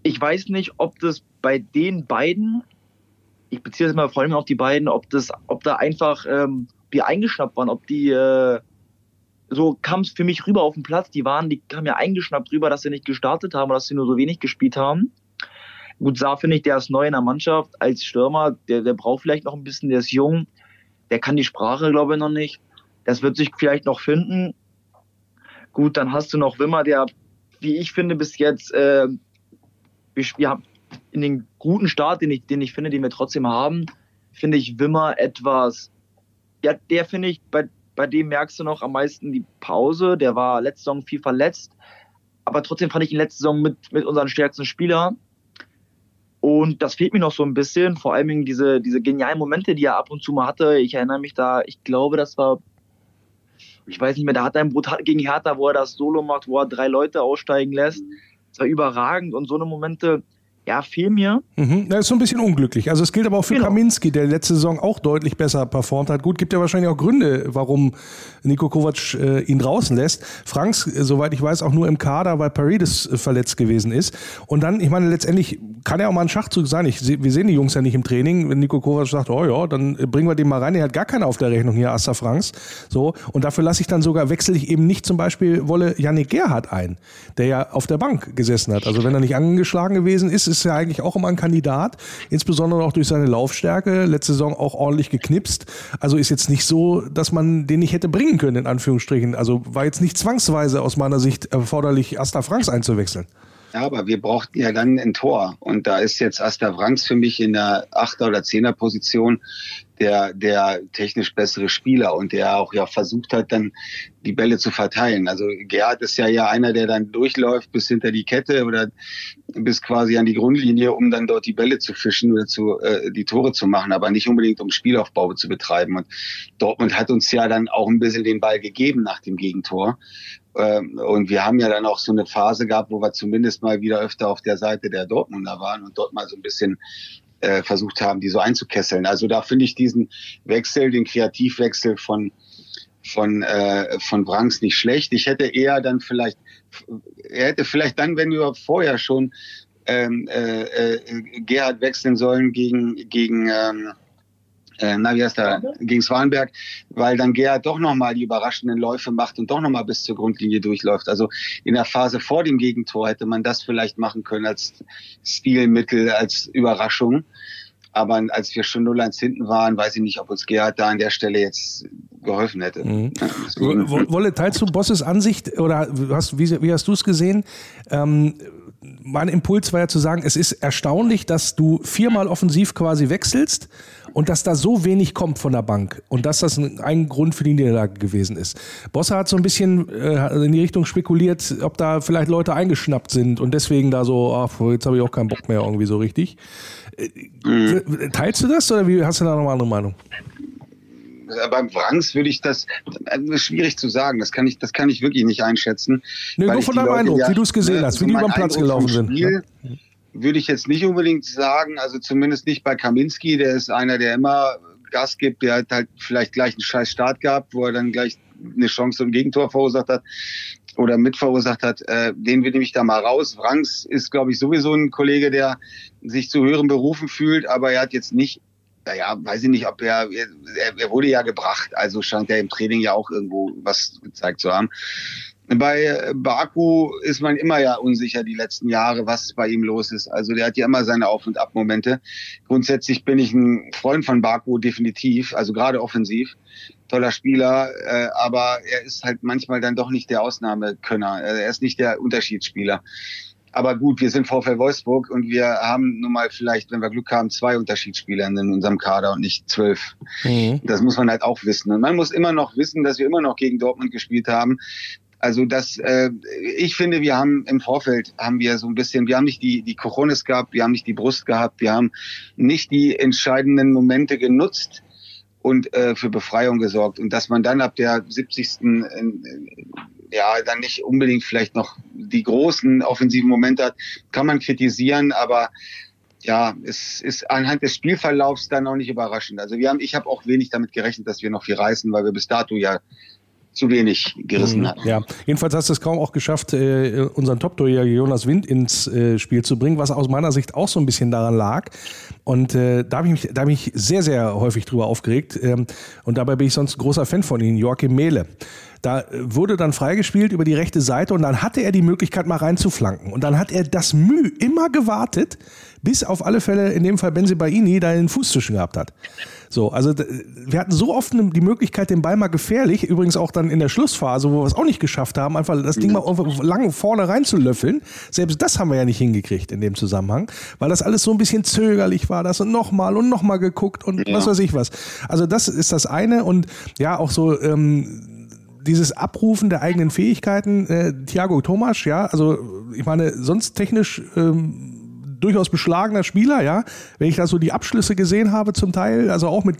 Speaker 4: Ich weiß nicht, ob das bei den beiden, ich beziehe das mal vor allem auf die beiden, ob das, ob da einfach ähm, die eingeschnappt waren, ob die äh, so kam es für mich rüber auf den Platz. Die waren, die kamen ja eingeschnappt rüber, dass sie nicht gestartet haben, dass sie nur so wenig gespielt haben. Gut, Saar finde ich, der ist neu in der Mannschaft als Stürmer, der, der braucht vielleicht noch ein bisschen, der ist jung, der kann die Sprache, glaube ich, noch nicht. Das wird sich vielleicht noch finden. Gut, dann hast du noch Wimmer, der, wie ich finde, bis jetzt, äh, wir haben in den guten Start, den ich, den ich finde, den wir trotzdem haben, finde ich Wimmer etwas, ja, der finde ich, bei, bei dem merkst du noch am meisten die Pause. Der war letzte Saison viel verletzt, aber trotzdem fand ich ihn letzte Saison mit, mit unseren stärksten Spieler. Und das fehlt mir noch so ein bisschen, vor allem diese, diese genialen Momente, die er ab und zu mal hatte. Ich erinnere mich da, ich glaube, das war ich weiß nicht mehr, da hat er einen brutal gegen Hertha, wo er das Solo macht, wo er drei Leute aussteigen lässt. Das war überragend und so eine Momente, ja, fehlen mir.
Speaker 1: Mhm. Das ist so ein bisschen unglücklich. Also es gilt aber auch für genau. Kaminski, der letzte Saison auch deutlich besser performt hat. Gut, gibt ja wahrscheinlich auch Gründe, warum Nico Kovac äh, ihn draußen lässt. Franks, äh, soweit ich weiß, auch nur im Kader, weil Paredes äh, verletzt gewesen ist. Und dann, ich meine, letztendlich kann ja auch mal ein Schachzug sein. Ich, wir sehen die Jungs ja nicht im Training. Wenn Nico Kovac sagt, oh ja, dann bringen wir den mal rein. Er hat gar keine auf der Rechnung hier, Asta Franks. So. Und dafür lasse ich dann sogar, wechsle ich eben nicht zum Beispiel Wolle Yannick Gerhardt ein, der ja auf der Bank gesessen hat. Also wenn er nicht angeschlagen gewesen ist, ist er eigentlich auch immer ein Kandidat. Insbesondere auch durch seine Laufstärke. Letzte Saison auch ordentlich geknipst. Also ist jetzt nicht so, dass man den nicht hätte bringen können, in Anführungsstrichen. Also war jetzt nicht zwangsweise aus meiner Sicht erforderlich, Asta Franks einzuwechseln.
Speaker 3: Ja, aber wir brauchten ja dann ein Tor. Und da ist jetzt Asta Franks für mich in der Achter- oder Zehner-Position der, der technisch bessere Spieler und der auch ja versucht hat, dann die Bälle zu verteilen. Also Gerhard ist ja ja einer, der dann durchläuft bis hinter die Kette oder bis quasi an die Grundlinie, um dann dort die Bälle zu fischen oder zu, äh, die Tore zu machen, aber nicht unbedingt um Spielaufbau zu betreiben. Und Dortmund hat uns ja dann auch ein bisschen den Ball gegeben nach dem Gegentor. Ähm, und wir haben ja dann auch so eine Phase gehabt, wo wir zumindest mal wieder öfter auf der Seite der Dortmunder waren und dort mal so ein bisschen äh, versucht haben, die so einzukesseln. Also da finde ich diesen Wechsel, den Kreativwechsel von von äh, von Branks nicht schlecht. Ich hätte eher dann vielleicht, er hätte vielleicht dann, wenn wir vorher schon ähm, äh, äh, Gerhard wechseln sollen gegen, gegen ähm, äh, na, wie heißt der, gegen Swanberg, weil dann Gerhard doch nochmal die überraschenden Läufe macht und doch nochmal bis zur Grundlinie durchläuft. Also in der Phase vor dem Gegentor hätte man das vielleicht machen können als Stilmittel, als Überraschung. Aber als wir schon 0-1 hinten waren, weiß ich nicht, ob uns Gerhard da an der Stelle jetzt geholfen hätte. Mhm.
Speaker 1: Wolle, teilst du Bosses Ansicht oder hast, wie, wie hast du es gesehen? Ähm, mein Impuls war ja zu sagen, es ist erstaunlich, dass du viermal offensiv quasi wechselst und dass da so wenig kommt von der Bank und dass das ein, Grund für die Niederlage gewesen ist. Bosse hat so ein bisschen äh, in die Richtung spekuliert, ob da vielleicht Leute eingeschnappt sind und deswegen da so, ach, jetzt habe ich auch keinen Bock mehr irgendwie so richtig. Äh. Teilst du das oder wie hast du da noch eine andere Meinung?
Speaker 3: Beim Wrangs würde ich das, das ist schwierig zu sagen. Das kann ich, das kann ich wirklich nicht einschätzen.
Speaker 1: Nee, nur von deinem Eindruck, ja, wie du es gesehen ne, hast, wie die über den Platz gelaufen sind. Spiel,
Speaker 3: würde ich jetzt nicht unbedingt sagen, also zumindest nicht bei Kaminski, der ist einer, der immer Gas gibt, der hat halt vielleicht gleich einen scheiß Start gehabt, wo er dann gleich eine Chance zum Gegentor verursacht hat oder mit verursacht hat, äh, den will ich da mal raus. Franks ist, glaube ich, sowieso ein Kollege, der sich zu höheren Berufen fühlt, aber er hat jetzt nicht naja, weiß ich nicht, ob er, er, er wurde ja gebracht, also scheint er im Training ja auch irgendwo was gezeigt zu haben. Bei Baku ist man immer ja unsicher die letzten Jahre, was bei ihm los ist. Also der hat ja immer seine Auf- und Ab-Momente. Grundsätzlich bin ich ein Freund von Baku, definitiv, also gerade offensiv. Toller Spieler, äh, aber er ist halt manchmal dann doch nicht der Ausnahmekönner. Er ist nicht der Unterschiedsspieler. Aber gut, wir sind VfL Wolfsburg und wir haben nun mal vielleicht, wenn wir Glück haben, zwei Unterschiedsspieler in unserem Kader und nicht zwölf. Mhm. Das muss man halt auch wissen. Und man muss immer noch wissen, dass wir immer noch gegen Dortmund gespielt haben. Also das, äh, ich finde, wir haben im Vorfeld haben wir so ein bisschen, wir haben nicht die die Coronis gehabt, wir haben nicht die Brust gehabt, wir haben nicht die entscheidenden Momente genutzt und äh, für Befreiung gesorgt und dass man dann ab der 70. In, in, ja dann nicht unbedingt vielleicht noch die großen offensiven Momente hat, kann man kritisieren, aber ja, es ist anhand des Spielverlaufs dann auch nicht überraschend. Also wir haben, ich habe auch wenig damit gerechnet, dass wir noch viel reißen, weil wir bis dato ja zu wenig gerissen mhm, hat.
Speaker 1: Ja, jedenfalls hast du es kaum auch geschafft, äh, unseren Top-Torjäger Jonas Wind ins äh, Spiel zu bringen, was aus meiner Sicht auch so ein bisschen daran lag. Und äh, da habe ich mich, da hab ich sehr, sehr häufig drüber aufgeregt. Ähm, und dabei bin ich sonst ein großer Fan von ihm, Joachim Mehle. Da wurde dann freigespielt über die rechte Seite und dann hatte er die Möglichkeit, mal reinzuflanken. Und dann hat er das Mühe immer gewartet, bis auf alle Fälle in dem Fall Benzibaini da den Fuß zwischen gehabt hat. So, also wir hatten so oft die Möglichkeit, den Ball mal gefährlich, übrigens auch dann in der Schlussphase, wo wir es auch nicht geschafft haben, einfach das Ding mal lange vorne reinzulöffeln. Selbst das haben wir ja nicht hingekriegt in dem Zusammenhang, weil das alles so ein bisschen zögerlich war, das und nochmal und nochmal geguckt und ja. was weiß ich was. Also das ist das eine und ja, auch so ähm, dieses Abrufen der eigenen Fähigkeiten, äh, Thiago Thomas, ja, also ich meine, sonst technisch ähm, durchaus beschlagener Spieler, ja. Wenn ich da so die Abschlüsse gesehen habe zum Teil, also auch mit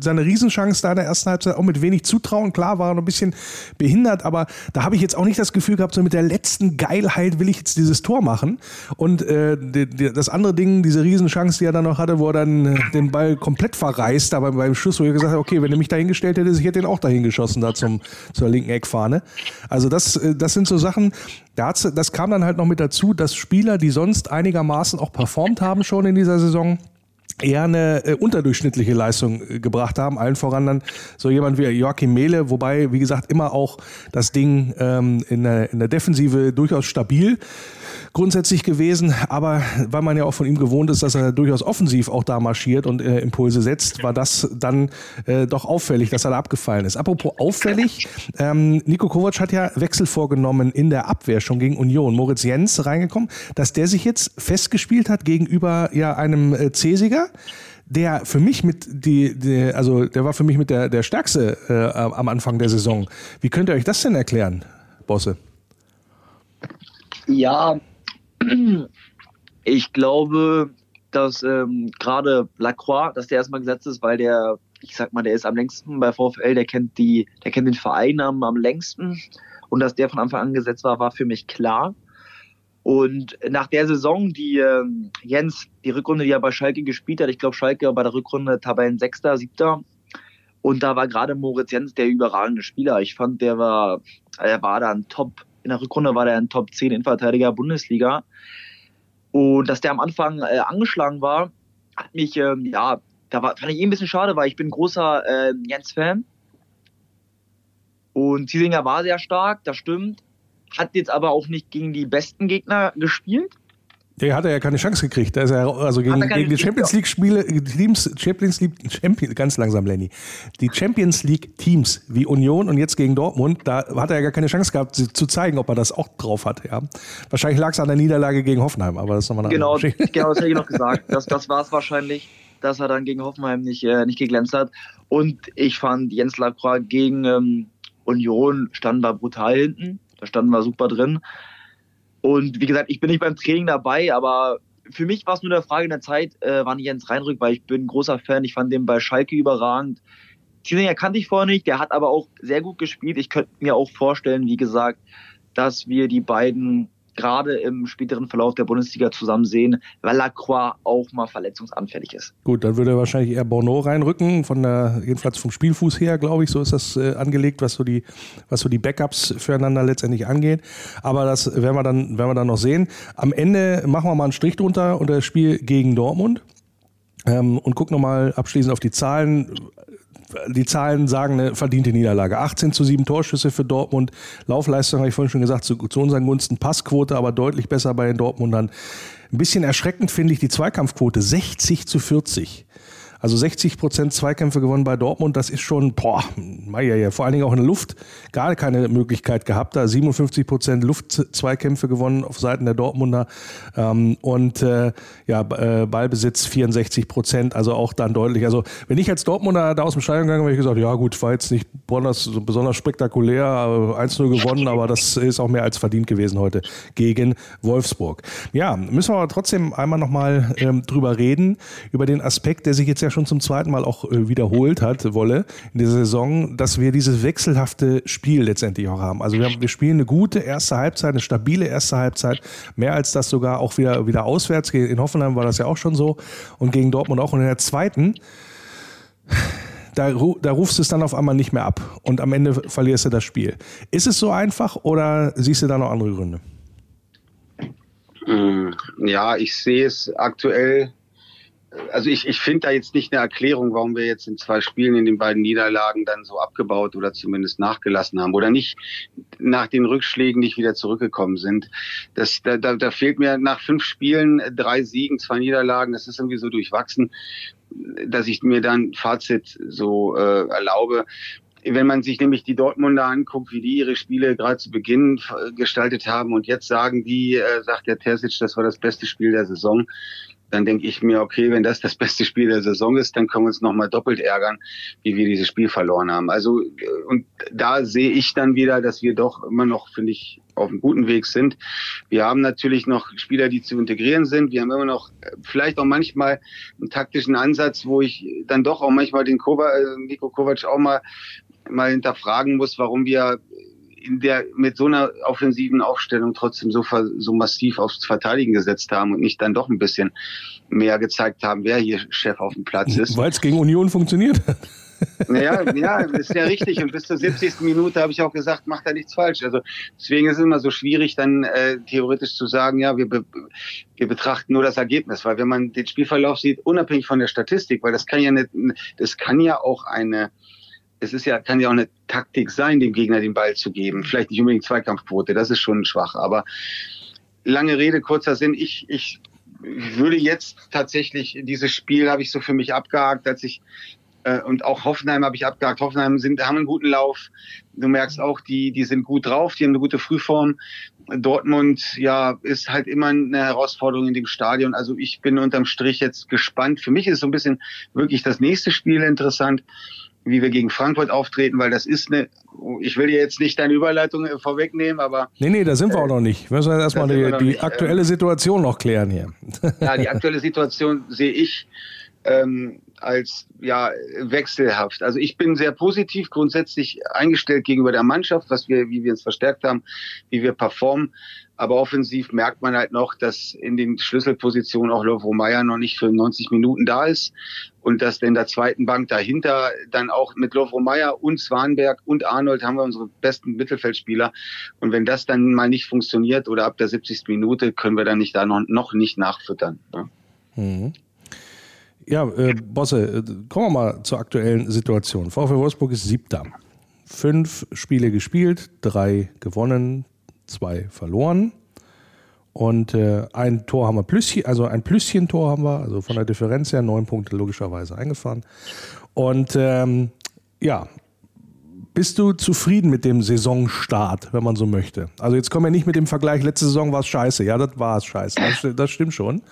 Speaker 1: seine Riesenchance da in der ersten Halbzeit auch mit wenig Zutrauen. Klar, war er noch ein bisschen behindert, aber da habe ich jetzt auch nicht das Gefühl gehabt, so mit der letzten Geilheit will ich jetzt dieses Tor machen. Und äh, die, die, das andere Ding, diese Riesenchance, die er dann noch hatte, wo er dann äh, den Ball komplett verreißt, aber beim Schuss, wo ich gesagt habe, okay, wenn er mich da hingestellt hätte, ich hätte ihn auch dahin geschossen, da zum, zur linken Eckfahne. Also das, äh, das sind so Sachen, das kam dann halt noch mit dazu, dass Spieler, die sonst einigermaßen auch performt haben schon in dieser Saison, eher eine äh, unterdurchschnittliche Leistung äh, gebracht haben. Allen voran dann so jemand wie Joachim Mehle, wobei, wie gesagt, immer auch das Ding ähm, in, der, in der Defensive durchaus stabil grundsätzlich gewesen, aber weil man ja auch von ihm gewohnt ist, dass er durchaus offensiv auch da marschiert und äh, Impulse setzt, war das dann äh, doch auffällig, dass er da abgefallen ist. Apropos auffällig, ähm, Nico Kovac hat ja Wechsel vorgenommen in der Abwehr schon gegen Union. Moritz Jens reingekommen, dass der sich jetzt festgespielt hat gegenüber ja einem äh, Cesiger der für mich mit die, die, also der war für mich mit der der stärkste äh, am Anfang der Saison. Wie könnt ihr euch das denn erklären, Bosse?
Speaker 4: Ja, ich glaube, dass ähm, gerade Lacroix, dass der erstmal gesetzt ist, weil der, ich sag mal, der ist am längsten bei VfL, der kennt die, der kennt den Verein am, am längsten. Und dass der von Anfang an gesetzt war, war für mich klar. Und nach der Saison, die äh, Jens, die Rückrunde, die er bei Schalke gespielt hat, ich glaube Schalke bei der Rückrunde Tabellen Sechster, Siebter. Und da war gerade Moritz Jens der überragende Spieler. Ich fand, der war, er war da ein Top, in der Rückrunde war der ein Top 10 Innenverteidiger Bundesliga. Und dass der am Anfang äh, angeschlagen war, hat mich, ähm, ja, da war, fand ich eh ein bisschen schade, weil ich bin großer äh, Jens-Fan. Und Ziesinger war sehr stark, das stimmt. Hat jetzt aber auch nicht gegen die besten Gegner gespielt.
Speaker 1: Der hat ja keine Chance gekriegt. Da ist er, also gegen, gegen die Champions League Spiele, Teams, Champions League, Champions, ganz langsam, Lenny. Die Champions League Teams wie Union und jetzt gegen Dortmund, da hat er ja gar keine Chance gehabt, zu zeigen, ob er das auch drauf hat. Ja. Wahrscheinlich lag es an der Niederlage gegen Hoffenheim, aber das ist nochmal eine
Speaker 4: genau, andere Geschichte. Genau, das hätte ich noch gesagt. Das, das war es wahrscheinlich, dass er dann gegen Hoffenheim nicht, äh, nicht geglänzt hat. Und ich fand Jens Lacroix gegen ähm, Union standen wir brutal hinten. Da standen wir super drin. Und wie gesagt, ich bin nicht beim Training dabei, aber für mich war es nur eine Frage der Zeit, äh, wann Jens reinrückt, weil ich bin ein großer Fan. Ich fand den bei Schalke überragend. Ziesinger kannte ich vorher nicht, der hat aber auch sehr gut gespielt. Ich könnte mir auch vorstellen, wie gesagt, dass wir die beiden gerade im späteren Verlauf der Bundesliga zusammen sehen, weil Lacroix auch mal verletzungsanfällig ist.
Speaker 1: Gut, dann würde wahrscheinlich eher Bono reinrücken, von der, jedenfalls vom Spielfuß her, glaube ich, so ist das äh, angelegt, was so die, was so die Backups füreinander letztendlich angeht. Aber das werden wir dann, werden wir dann noch sehen. Am Ende machen wir mal einen Strich drunter unter das Spiel gegen Dortmund. Ähm, und gucken nochmal abschließend auf die Zahlen die Zahlen sagen eine verdiente Niederlage. 18 zu 7 Torschüsse für Dortmund. Laufleistung habe ich vorhin schon gesagt, zu, zu unseren Gunsten. Passquote aber deutlich besser bei den Dortmundern. Ein bisschen erschreckend finde ich die Zweikampfquote. 60 zu 40. Also 60 Prozent Zweikämpfe gewonnen bei Dortmund, das ist schon, boah, ja, vor allen Dingen auch in der Luft gar keine Möglichkeit gehabt. Da 57 Prozent Luftzweikämpfe gewonnen auf Seiten der Dortmunder ähm, und äh, ja, äh, Ballbesitz 64 Prozent, also auch dann deutlich. Also wenn ich als Dortmunder da aus dem Stadion gegangen wäre, ich gesagt, ja gut, war jetzt nicht besonders, besonders spektakulär, 1-0 gewonnen, aber das ist auch mehr als verdient gewesen heute gegen Wolfsburg. Ja, müssen wir aber trotzdem einmal nochmal ähm, drüber reden, über den Aspekt, der sich jetzt ja schon zum zweiten Mal auch äh, wiederholt hat, Wolle, in dieser Saison, dass wir dieses wechselhafte Spiel letztendlich auch haben. Also wir, haben, wir spielen eine gute erste Halbzeit, eine stabile erste Halbzeit, mehr als das sogar auch wieder, wieder auswärts. In Hoffenheim war das ja auch schon so und gegen Dortmund auch. Und in der zweiten, da, da rufst du es dann auf einmal nicht mehr ab und am Ende verlierst du das Spiel. Ist es so einfach oder siehst du da noch andere Gründe?
Speaker 3: Hm, ja, ich sehe es aktuell also ich, ich finde da jetzt nicht eine Erklärung, warum wir jetzt in zwei Spielen in den beiden Niederlagen dann so abgebaut oder zumindest nachgelassen haben oder nicht nach den Rückschlägen nicht wieder zurückgekommen sind. Das, da, da, da fehlt mir nach fünf Spielen drei Siegen, zwei Niederlagen, das ist irgendwie so durchwachsen, dass ich mir dann Fazit so äh, erlaube wenn man sich nämlich die Dortmunder anguckt, wie die ihre Spiele gerade zu Beginn gestaltet haben und jetzt sagen die, äh, sagt der Terzic, das war das beste Spiel der Saison, dann denke ich mir, okay, wenn das das beste Spiel der Saison ist, dann können wir uns nochmal doppelt ärgern, wie wir dieses Spiel verloren haben. Also, äh, und da sehe ich dann wieder, dass wir doch immer noch, finde ich, auf einem guten Weg sind. Wir haben natürlich noch Spieler, die zu integrieren sind. Wir haben immer noch äh, vielleicht auch manchmal einen taktischen Ansatz, wo ich dann doch auch manchmal den Kovac, äh, Nico Kovac auch mal, mal hinterfragen muss, warum wir in der mit so einer offensiven Aufstellung trotzdem so, so massiv aufs Verteidigen gesetzt haben und nicht dann doch ein bisschen mehr gezeigt haben, wer hier Chef auf dem Platz ist.
Speaker 1: Weil es gegen Union funktioniert hat.
Speaker 3: Naja, ja, ist ja richtig. Und bis zur 70. Minute habe ich auch gesagt, macht da nichts falsch. Also deswegen ist es immer so schwierig, dann äh, theoretisch zu sagen, ja, wir, be wir betrachten nur das Ergebnis, weil wenn man den Spielverlauf sieht, unabhängig von der Statistik, weil das kann ja nicht, das kann ja auch eine es ist ja, kann ja auch eine Taktik sein, dem Gegner den Ball zu geben. Vielleicht nicht unbedingt Zweikampfquote, das ist schon schwach. Aber lange Rede, kurzer Sinn. Ich, ich würde jetzt tatsächlich, dieses Spiel habe ich so für mich abgehakt, als ich äh, und auch Hoffenheim habe ich abgehakt. Hoffenheim sind, haben einen guten Lauf. Du merkst auch, die, die sind gut drauf, die haben eine gute Frühform. Dortmund, ja, ist halt immer eine Herausforderung in dem Stadion. Also ich bin unterm Strich jetzt gespannt. Für mich ist so ein bisschen wirklich das nächste Spiel interessant wie wir gegen Frankfurt auftreten, weil das ist eine, ich will jetzt nicht deine Überleitung äh, vorwegnehmen, aber.
Speaker 1: Nee, nee, da sind wir auch noch nicht. Wir müssen erstmal die, die nicht, aktuelle äh, Situation noch klären hier.
Speaker 3: Ja, die aktuelle Situation sehe ich ähm, als ja wechselhaft. Also ich bin sehr positiv grundsätzlich eingestellt gegenüber der Mannschaft, was wir, wie wir uns verstärkt haben, wie wir performen. Aber offensiv merkt man halt noch, dass in den Schlüsselpositionen auch Lovro Meyer noch nicht für 90 Minuten da ist. Und dass in der zweiten Bank dahinter dann auch mit Lovro Meyer und Swanberg und Arnold haben wir unsere besten Mittelfeldspieler. Und wenn das dann mal nicht funktioniert oder ab der 70. Minute, können wir dann nicht da noch, noch nicht nachfüttern. Ja,
Speaker 1: mhm. ja äh, Bosse, äh, kommen wir mal zur aktuellen Situation. VfL Wolfsburg ist siebter. Fünf Spiele gespielt, drei gewonnen, zwei verloren. Und äh, ein Tor haben wir Plüsschen, also ein Plüsschen-Tor haben wir, also von der Differenz her neun Punkte logischerweise eingefahren. Und ähm, ja, bist du zufrieden mit dem Saisonstart, wenn man so möchte? Also jetzt kommen wir nicht mit dem Vergleich, letzte Saison war es scheiße. Ja, das war es scheiße. Das, das, stimmt schon.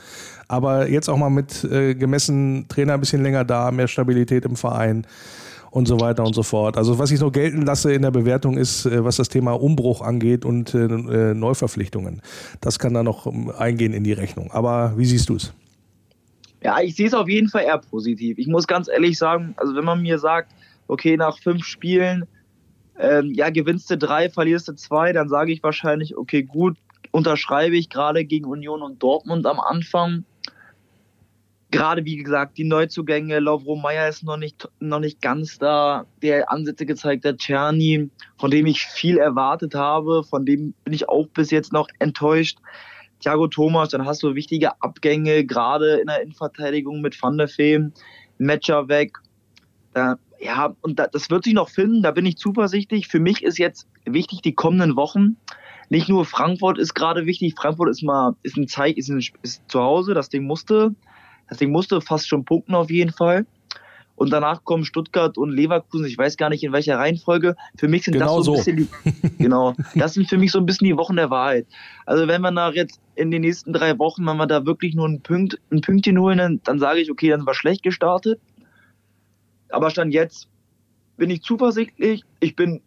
Speaker 1: Aber jetzt auch mal mit äh, gemessen Trainer ein bisschen länger da, mehr Stabilität im Verein und so weiter und so fort. Also was ich noch gelten lasse in der Bewertung ist, äh, was das Thema Umbruch angeht und äh, äh, Neuverpflichtungen. Das kann da noch ähm, eingehen in die Rechnung. Aber wie siehst du es?
Speaker 4: Ja, ich sehe es auf jeden Fall eher positiv. Ich muss ganz ehrlich sagen, also wenn man mir sagt, okay, nach fünf Spielen, ähm, ja, gewinnst du drei, verlierst du zwei, dann sage ich wahrscheinlich, okay, gut, unterschreibe ich gerade gegen Union und Dortmund am Anfang gerade wie gesagt, die Neuzugänge, Lovro Meyer ist noch nicht, noch nicht ganz da, der Ansätze gezeigt hat, Czerny, von dem ich viel erwartet habe, von dem bin ich auch bis jetzt noch enttäuscht. Thiago Thomas, dann hast du wichtige Abgänge, gerade in der Innenverteidigung mit Van der Fee, Matcher weg. Da, ja, und da, das wird sich noch finden, da bin ich zuversichtlich. Für mich ist jetzt wichtig die kommenden Wochen. Nicht nur Frankfurt ist gerade wichtig, Frankfurt ist mal, ist ein Zeig, ist, ist zu Hause, das Ding musste Deswegen musste fast schon punkten auf jeden Fall. Und danach kommen Stuttgart und Leverkusen. Ich weiß gar nicht in welcher Reihenfolge. Für mich sind
Speaker 1: genau
Speaker 4: das so
Speaker 1: ein
Speaker 4: bisschen die, genau. Das sind für mich so ein bisschen die Wochen der Wahrheit. Also wenn wir nach jetzt in den nächsten drei Wochen, wenn wir da wirklich nur ein Punkt, ein Pünktchen holen, dann, dann sage ich, okay, dann war schlecht gestartet. Aber stand jetzt bin ich zuversichtlich. Ich bin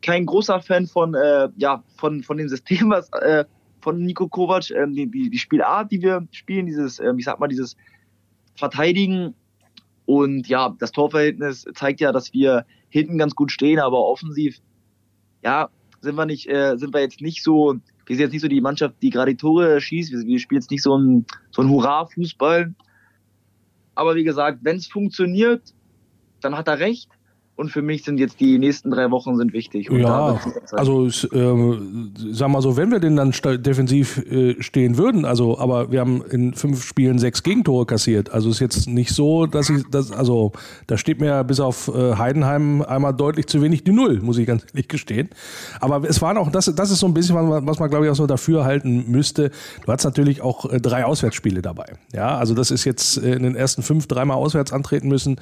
Speaker 4: kein großer Fan von, äh, ja, von, von dem System, was äh, von Nico Kovac, äh, die, die, Spielart, die wir spielen, dieses, äh, ich sag mal, dieses verteidigen. Und ja, das Torverhältnis zeigt ja, dass wir hinten ganz gut stehen, aber offensiv, ja, sind wir nicht, äh, sind wir jetzt nicht so, wir sind jetzt nicht so die Mannschaft, die gerade die Tore schießt. Wir, wir spielen jetzt nicht so ein, so ein Hurra-Fußball. Aber wie gesagt, wenn es funktioniert, dann hat er recht. Und für mich sind jetzt die nächsten drei Wochen sind wichtig. Und
Speaker 1: ja, also äh, sag mal so, wenn wir denn dann defensiv äh, stehen würden, also aber wir haben in fünf Spielen sechs Gegentore kassiert. Also ist jetzt nicht so, dass ich das, also da steht mir bis auf äh, Heidenheim einmal deutlich zu wenig die Null, muss ich ganz ehrlich gestehen. Aber es waren auch, das, das ist so ein bisschen, was man, was man glaube ich auch so dafür halten müsste. Du hast natürlich auch äh, drei Auswärtsspiele dabei. Ja, also das ist jetzt äh, in den ersten fünf dreimal auswärts antreten müssen.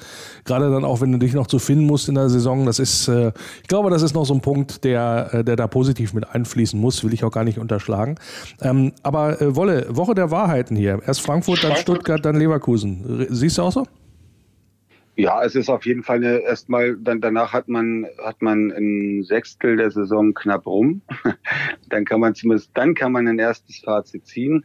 Speaker 1: Gerade dann auch, wenn du dich noch zu finden musst in der Saison. Das ist, äh, ich glaube, das ist noch so ein Punkt, der, äh, der da positiv mit einfließen muss, will ich auch gar nicht unterschlagen. Ähm, aber äh, Wolle, Woche der Wahrheiten hier. Erst Frankfurt, dann Stuttgart, dann Leverkusen. Siehst du auch so?
Speaker 3: Ja, es ist auf jeden Fall eine, erstmal, dann danach hat man, hat man ein Sechstel der Saison knapp rum. dann kann man zumindest, dann kann man ein erstes Fazit ziehen.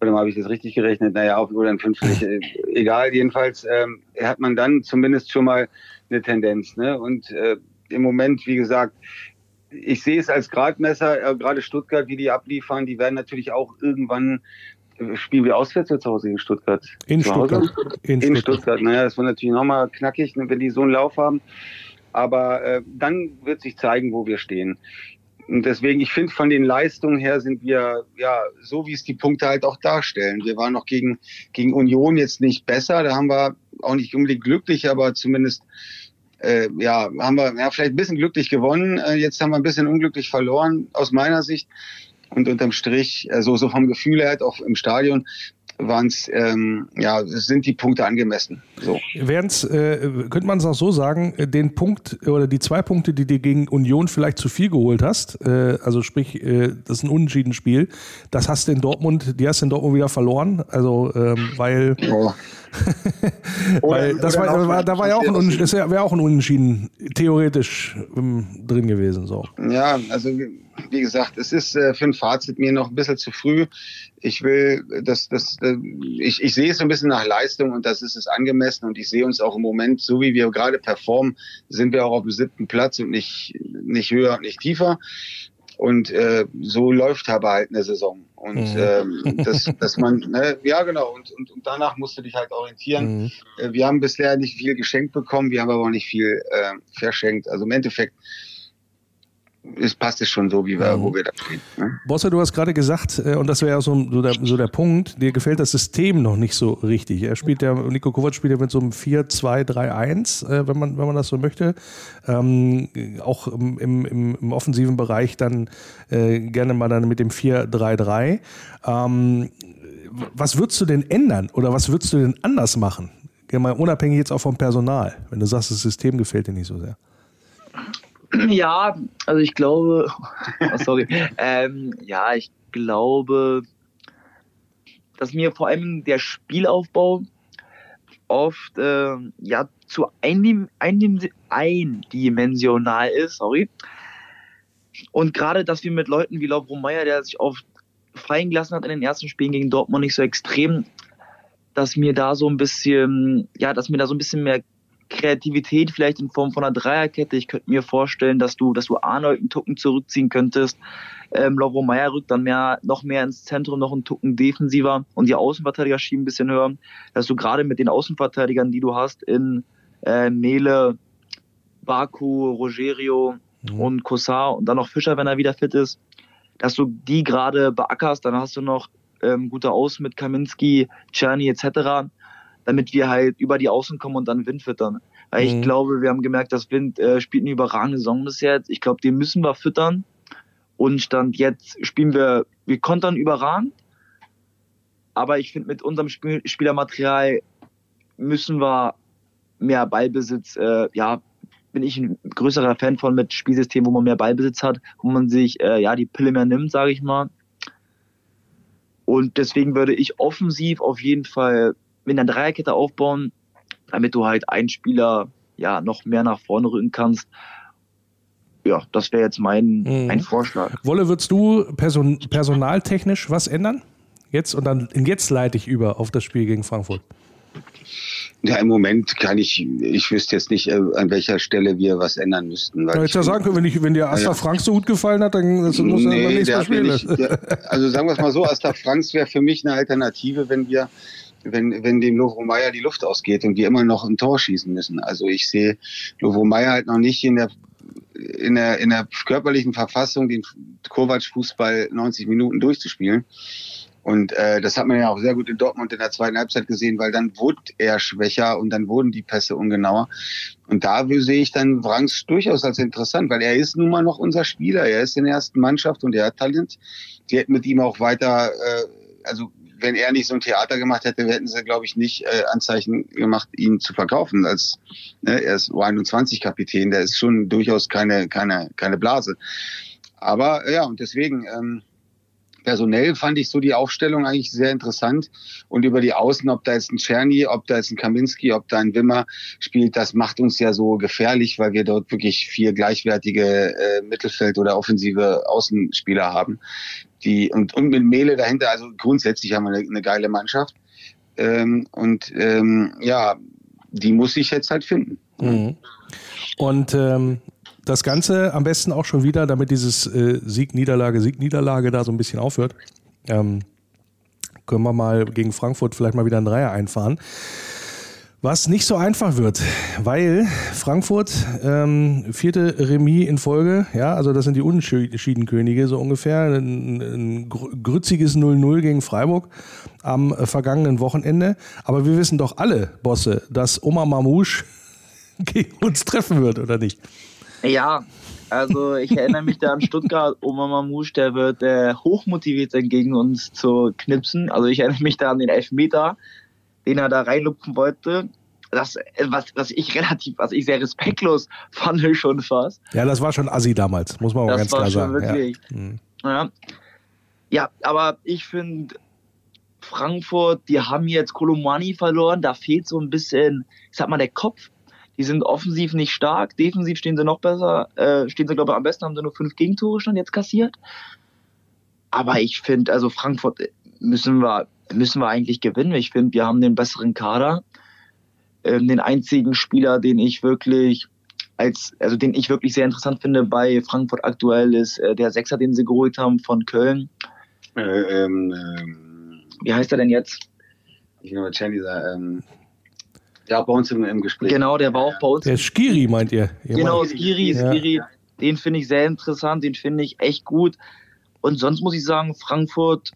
Speaker 3: Oder mal habe ich das richtig gerechnet? Naja, auf oder ein Fünftel, äh, egal. Jedenfalls ähm, hat man dann zumindest schon mal eine Tendenz. Ne? Und äh, im Moment, wie gesagt, ich sehe es als Gradmesser, äh, gerade Stuttgart, wie die abliefern, die werden natürlich auch irgendwann äh, spielen wir auswärts oder zu Hause in Stuttgart?
Speaker 1: In Stuttgart.
Speaker 3: In, in Stuttgart. Stuttgart. Naja, das wird natürlich nochmal knackig, ne, wenn die so einen Lauf haben. Aber äh, dann wird sich zeigen, wo wir stehen. Und deswegen, ich finde, von den Leistungen her sind wir, ja, so wie es die Punkte halt auch darstellen. Wir waren noch gegen, gegen Union jetzt nicht besser. Da haben wir auch nicht unbedingt glücklich, aber zumindest, äh, ja, haben wir ja, vielleicht ein bisschen glücklich gewonnen. Äh, jetzt haben wir ein bisschen unglücklich verloren, aus meiner Sicht. Und unterm Strich, also so vom Gefühl her, halt auch im Stadion, waren es, ähm, ja, sind die Punkte angemessen. So.
Speaker 1: Wären's, äh, könnte man es auch so sagen, den Punkt oder die zwei Punkte, die dir gegen Union vielleicht zu viel geholt hast, äh, also sprich, äh, das ist ein unentschieden Spiel, das hast du in Dortmund, die hast du in Dortmund wieder verloren, also ähm, weil, oh. weil das war, war, da war ja auch ein, das wäre auch ein Unentschieden theoretisch ähm, drin gewesen. So.
Speaker 3: Ja, also wie gesagt, es ist äh, für ein Fazit mir noch ein bisschen zu früh. Ich will, dass das, äh, ich, ich sehe es so ein bisschen nach Leistung und das ist es angemessen und ich sehe uns auch im Moment, so wie wir gerade performen, sind wir auch auf dem siebten Platz und nicht, nicht höher und nicht tiefer. Und äh, so läuft aber halt eine Saison. Und mhm. ähm, das, dass man, ne, ja genau, und, und, und danach musst du dich halt orientieren. Mhm. Äh, wir haben bisher nicht viel geschenkt bekommen, wir haben aber auch nicht viel äh, verschenkt. Also im Endeffekt es passt es schon so, wie wir, wo wir da stehen. Ne?
Speaker 1: Bosse, du hast gerade gesagt, äh, und das wäre ja so, so, der, so der Punkt, dir gefällt das System noch nicht so richtig. Er spielt ja, Nico Kovac spielt ja mit so einem 4-2-3-1, äh, wenn man, wenn man das so möchte. Ähm, auch im, im, im offensiven Bereich dann äh, gerne mal dann mit dem 4-3-3. Ähm, was würdest du denn ändern oder was würdest du denn anders machen? Mal unabhängig jetzt auch vom Personal, wenn du sagst, das System gefällt dir nicht so sehr.
Speaker 4: Ja, also ich glaube, oh, sorry, ähm, ja, ich glaube, dass mir vor allem der Spielaufbau oft äh, ja zu eindim eindim eindimensional ist, sorry. Und gerade, dass wir mit Leuten wie Laubro Meyer, der sich oft fallen gelassen hat in den ersten Spielen gegen Dortmund nicht so extrem, dass mir da so ein bisschen, ja, dass mir da so ein bisschen mehr Kreativität vielleicht in Form von einer Dreierkette. Ich könnte mir vorstellen, dass du, dass du Arnold einen Tucken zurückziehen könntest. Ähm, Lovro Meyer rückt dann mehr, noch mehr ins Zentrum, noch einen Tucken defensiver und die Außenverteidiger schieben ein bisschen höher. Dass du gerade mit den Außenverteidigern, die du hast in äh, Mele, Baku, Rogerio mhm. und Kossar und dann noch Fischer, wenn er wieder fit ist, dass du die gerade beackerst, dann hast du noch ähm, gute Außen mit Kaminski, Czerny etc damit wir halt über die Außen kommen und dann Wind füttern. Weil mhm. ich glaube, wir haben gemerkt, dass Wind äh, spielt eine überragende Saison bis jetzt. Ich glaube, den müssen wir füttern. Und Stand jetzt spielen wir, wir kontern überragend. Aber ich finde, mit unserem Spiel Spielermaterial müssen wir mehr Ballbesitz, äh, ja, bin ich ein größerer Fan von mit Spielsystemen, wo man mehr Ballbesitz hat, wo man sich äh, ja die Pille mehr nimmt, sage ich mal. Und deswegen würde ich offensiv auf jeden Fall mit einer Dreierkette aufbauen, damit du halt einen Spieler ja noch mehr nach vorne rücken kannst. Ja, das wäre jetzt mein mhm. ein Vorschlag.
Speaker 1: Wolle, würdest du person personaltechnisch was ändern? Jetzt und dann jetzt leite ich über auf das Spiel gegen Frankfurt.
Speaker 3: Ja, im Moment kann ich, ich wüsste jetzt nicht, äh, an welcher Stelle wir was ändern müssten.
Speaker 1: Weil ja, jetzt ja sagen können, wenn, ich, wenn dir Asta ja. Frank so gut gefallen hat, dann das muss nee, er beim nächsten spielen.
Speaker 3: Nicht, der, also sagen wir es mal so, Asta Franks wäre für mich eine Alternative, wenn wir wenn, wenn dem Lovro Meyer die Luft ausgeht und wir immer noch ein Tor schießen müssen. Also ich sehe Lovro Meyer halt noch nicht in der in der, in der körperlichen Verfassung, den Kovac-Fußball 90 Minuten durchzuspielen. Und äh, das hat man ja auch sehr gut in Dortmund in der zweiten Halbzeit gesehen, weil dann wurde er schwächer und dann wurden die Pässe ungenauer. Und da sehe ich dann Wrangs durchaus als interessant, weil er ist nun mal noch unser Spieler. Er ist in der ersten Mannschaft und er hat Talent. Die hätten mit ihm auch weiter, äh, also wenn er nicht so ein Theater gemacht hätte, hätten sie, glaube ich, nicht äh, Anzeichen gemacht, ihn zu verkaufen. Als ne, er ist U21-Kapitän, der ist schon durchaus keine keine keine Blase. Aber ja, und deswegen ähm, personell fand ich so die Aufstellung eigentlich sehr interessant. Und über die Außen, ob da jetzt ein Czerny, ob da jetzt ein Kaminski, ob da ein Wimmer spielt, das macht uns ja so gefährlich, weil wir dort wirklich vier gleichwertige äh, Mittelfeld- oder offensive Außenspieler haben. Die, und, und mit Mele dahinter, also grundsätzlich haben wir eine, eine geile Mannschaft. Ähm, und ähm, ja, die muss ich jetzt halt finden.
Speaker 1: Mhm. Und ähm, das Ganze am besten auch schon wieder, damit dieses äh, Sieg-Niederlage, Sieg-Niederlage da so ein bisschen aufhört. Ähm, können wir mal gegen Frankfurt vielleicht mal wieder ein Dreier einfahren. Was nicht so einfach wird, weil Frankfurt ähm, vierte Remis in Folge, ja, also das sind die Unentschiedenkönige so ungefähr, ein, ein grütziges 0-0 gegen Freiburg am vergangenen Wochenende. Aber wir wissen doch alle, Bosse, dass Oma Mamouche gegen uns treffen wird, oder nicht?
Speaker 4: Ja, also ich erinnere mich da an Stuttgart, Oma Mamouche, der wird äh, hochmotiviert sein, gegen uns zu knipsen. Also ich erinnere mich da an den Elfmeter, den er da reinlupfen wollte. Das, was, was ich relativ, was ich sehr respektlos fand schon fast.
Speaker 1: Ja, das war schon assi damals, muss man mal ganz klar sagen.
Speaker 4: Wirklich, ja. Mhm. ja. ja, aber ich finde, Frankfurt, die haben jetzt Kolomani verloren, da fehlt so ein bisschen, ich sag mal, der Kopf die sind offensiv nicht stark, defensiv stehen sie noch besser, äh, stehen sie, glaube ich, am besten, haben sie nur fünf Gegentore schon jetzt kassiert. Aber ich finde, also Frankfurt müssen wir, müssen wir eigentlich gewinnen. Ich finde, wir haben den besseren Kader. Ähm, den einzigen Spieler, den ich wirklich als, also den ich wirklich sehr interessant finde bei Frankfurt aktuell ist äh, der Sechser, den sie geholt haben von Köln. Äh, ähm, ähm, Wie heißt er denn jetzt?
Speaker 3: Ich mal dieser, ähm, ja, bei uns im, im, Gespräch.
Speaker 4: Genau, der war auch bei uns.
Speaker 1: Der Skiri, meint ihr?
Speaker 4: ihr genau, meint Skiri, ja. Skiri. Den finde ich sehr interessant, den finde ich echt gut. Und sonst muss ich sagen, Frankfurt,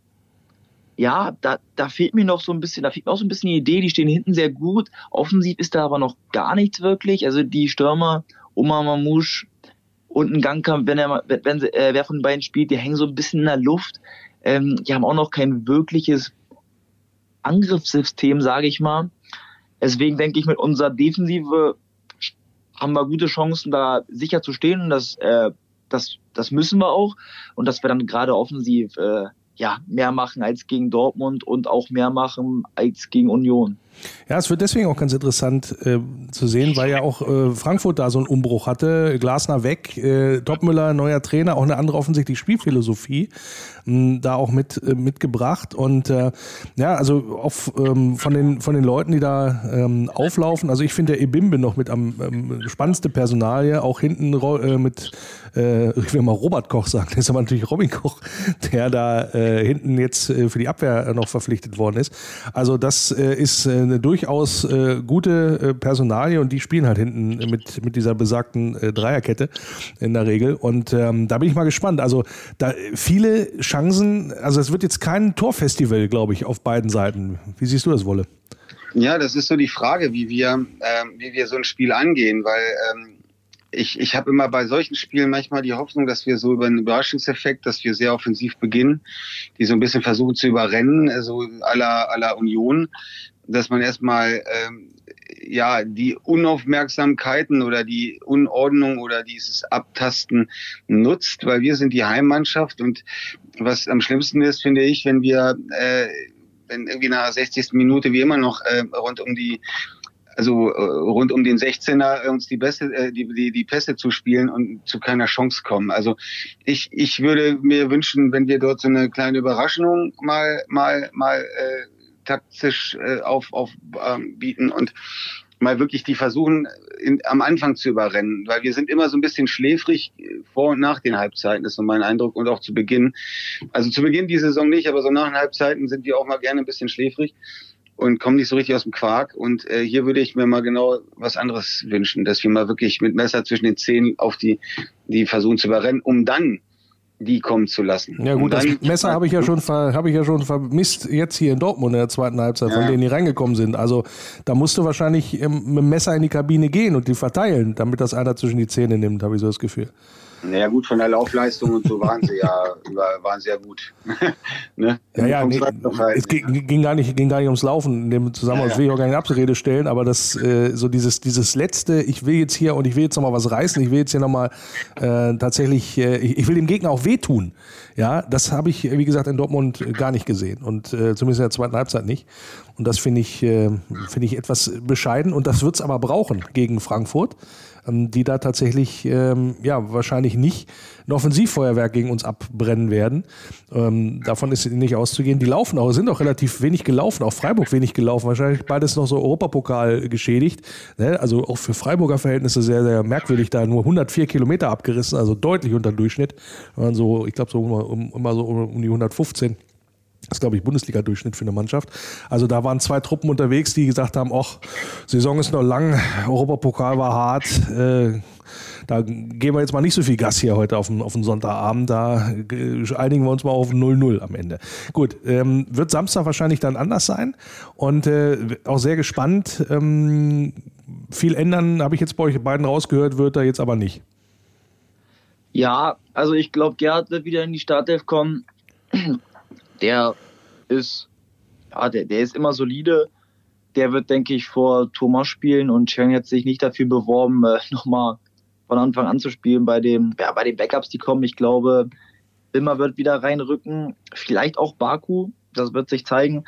Speaker 4: ja, da, da fehlt mir noch so ein bisschen, da fehlt mir auch so ein bisschen die Idee, die stehen hinten sehr gut. Offensiv ist da aber noch gar nichts wirklich. Also die Stürmer, Oma Mamouche und ein Gangkampf, wenn er wenn, wenn äh, wer von den beiden spielt, die hängen so ein bisschen in der Luft. Ähm, die haben auch noch kein wirkliches Angriffssystem, sage ich mal. Deswegen denke ich, mit unserer Defensive haben wir gute Chancen, da sicher zu stehen. Und das, äh, das, das müssen wir auch. Und dass wir dann gerade offensiv äh, ja, mehr machen als gegen Dortmund und auch mehr machen als gegen Union.
Speaker 1: Ja, es wird deswegen auch ganz interessant äh, zu sehen, weil ja auch äh, Frankfurt da so einen Umbruch hatte. Glasner weg, äh, Topmüller, neuer Trainer, auch eine andere offensichtlich Spielphilosophie mh, da auch mit äh, mitgebracht. Und äh, ja, also auf, ähm, von, den, von den Leuten, die da ähm, auflaufen, also ich finde der Ebimbe noch mit am ähm, spannendste Personalie, auch hinten äh, mit, äh, ich will mal Robert Koch sagen, das ist aber natürlich Robin Koch, der da äh, hinten jetzt äh, für die Abwehr noch verpflichtet worden ist. Also das äh, ist äh, eine durchaus äh, gute äh, Personalie und die spielen halt hinten mit, mit dieser besagten äh, Dreierkette in der Regel. Und ähm, da bin ich mal gespannt. Also da viele Chancen, also es wird jetzt kein Torfestival, glaube ich, auf beiden Seiten. Wie siehst du das, Wolle?
Speaker 3: Ja, das ist so die Frage, wie wir, ähm, wie wir so ein Spiel angehen, weil ähm, ich, ich habe immer bei solchen Spielen manchmal die Hoffnung, dass wir so über einen Überraschungseffekt, dass wir sehr offensiv beginnen, die so ein bisschen versuchen zu überrennen, so aller aller Union, dass man erstmal ähm, ja die Unaufmerksamkeiten oder die Unordnung oder dieses Abtasten nutzt, weil wir sind die Heimmannschaft und was am schlimmsten ist, finde ich, wenn wir äh, wenn irgendwie nach 60. Minute wie immer noch äh, rund um die also äh, rund um den 16er uns die Beste, äh, die, die, die Pässe zu spielen und zu keiner Chance kommen. Also ich, ich würde mir wünschen, wenn wir dort so eine kleine Überraschung mal, mal, mal äh, taktisch äh, auf, auf ähm, bieten und mal wirklich die versuchen, in, am Anfang zu überrennen, weil wir sind immer so ein bisschen schläfrig vor und nach den Halbzeiten, ist so mein Eindruck, und auch zu Beginn. Also zu Beginn die Saison nicht, aber so nach den Halbzeiten sind wir auch mal gerne ein bisschen schläfrig und kommen nicht so richtig aus dem Quark. Und äh, hier würde ich mir mal genau was anderes wünschen, dass wir mal wirklich mit Messer zwischen den Zähnen auf die, die versuchen zu überrennen, um dann die kommen zu lassen.
Speaker 1: Ja gut, das Messer habe ich ja schon habe ich ja schon vermisst jetzt hier in Dortmund in der zweiten Halbzeit, ja. von denen die reingekommen sind. Also da musst du wahrscheinlich ähm, mit dem Messer in die Kabine gehen und die verteilen, damit das einer zwischen die Zähne nimmt, habe ich so das Gefühl.
Speaker 3: Naja gut, von der Laufleistung und so waren sie ja waren sehr gut.
Speaker 1: ne? Ja, ja, nee, es ging, ging, gar nicht, ging gar nicht ums Laufen. In dem Zusammenhang ja, ja. will ich auch gar nicht Abrede stellen, aber das äh, so dieses, dieses letzte, ich will jetzt hier und ich will jetzt nochmal was reißen, ich will jetzt hier nochmal äh, tatsächlich, äh, ich, ich will dem Gegner auch wehtun. Ja, das habe ich, wie gesagt, in Dortmund gar nicht gesehen und äh, zumindest in der zweiten Halbzeit nicht. Und das finde ich, äh, finde ich etwas bescheiden und das wird es aber brauchen gegen Frankfurt. Ähm, die da tatsächlich ähm, ja wahrscheinlich nicht ein Offensivfeuerwerk gegen uns abbrennen werden. Ähm, davon ist nicht auszugehen. Die laufen auch, sind auch relativ wenig gelaufen, auch Freiburg wenig gelaufen. Wahrscheinlich beides noch so Europapokal geschädigt. Ne? Also auch für Freiburger Verhältnisse sehr, sehr merkwürdig, da nur 104 Kilometer abgerissen, also deutlich unter Durchschnitt. So, ich glaube so um, immer so um die 115. Das ist, glaube ich, Bundesliga-Durchschnitt für eine Mannschaft. Also da waren zwei Truppen unterwegs, die gesagt haben, ach, Saison ist noch lang, Europapokal war hart, äh, da geben wir jetzt mal nicht so viel Gas hier heute auf den, auf den Sonntagabend. Da äh, einigen wir uns mal auf 0-0 am Ende. Gut, ähm, wird Samstag wahrscheinlich dann anders sein und äh, auch sehr gespannt. Ähm, viel ändern, habe ich jetzt bei euch beiden rausgehört, wird da jetzt aber nicht.
Speaker 4: Ja, also ich glaube, Gerhard wird wieder in die Startelf kommen der ist, ja, der, der ist immer solide. Der wird, denke ich, vor Thomas spielen und Cheng hat sich nicht dafür beworben, äh, nochmal von Anfang an zu spielen bei dem, ja, bei den Backups, die kommen. Ich glaube, Immer wird wieder reinrücken. Vielleicht auch Baku. Das wird sich zeigen.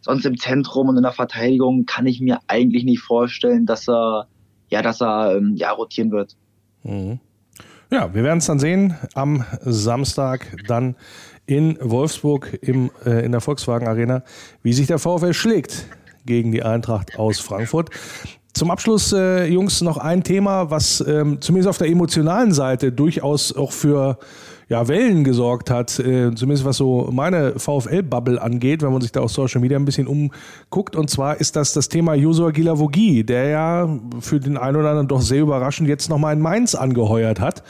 Speaker 4: Sonst im Zentrum und in der Verteidigung kann ich mir eigentlich nicht vorstellen, dass er, ja, dass er, ähm, ja, rotieren wird.
Speaker 1: Mhm. Ja, wir werden es dann sehen am Samstag dann in Wolfsburg im, äh, in der Volkswagen Arena, wie sich der VfL schlägt gegen die Eintracht aus Frankfurt. Zum Abschluss, äh, Jungs, noch ein Thema, was ähm, zumindest auf der emotionalen Seite durchaus auch für ja, Wellen gesorgt hat, äh, zumindest was so meine VfL-Bubble angeht, wenn man sich da auf Social Media ein bisschen umguckt. Und zwar ist das das Thema Josua Gilavogi, der ja für den einen oder anderen doch sehr überraschend jetzt nochmal in Mainz angeheuert hat.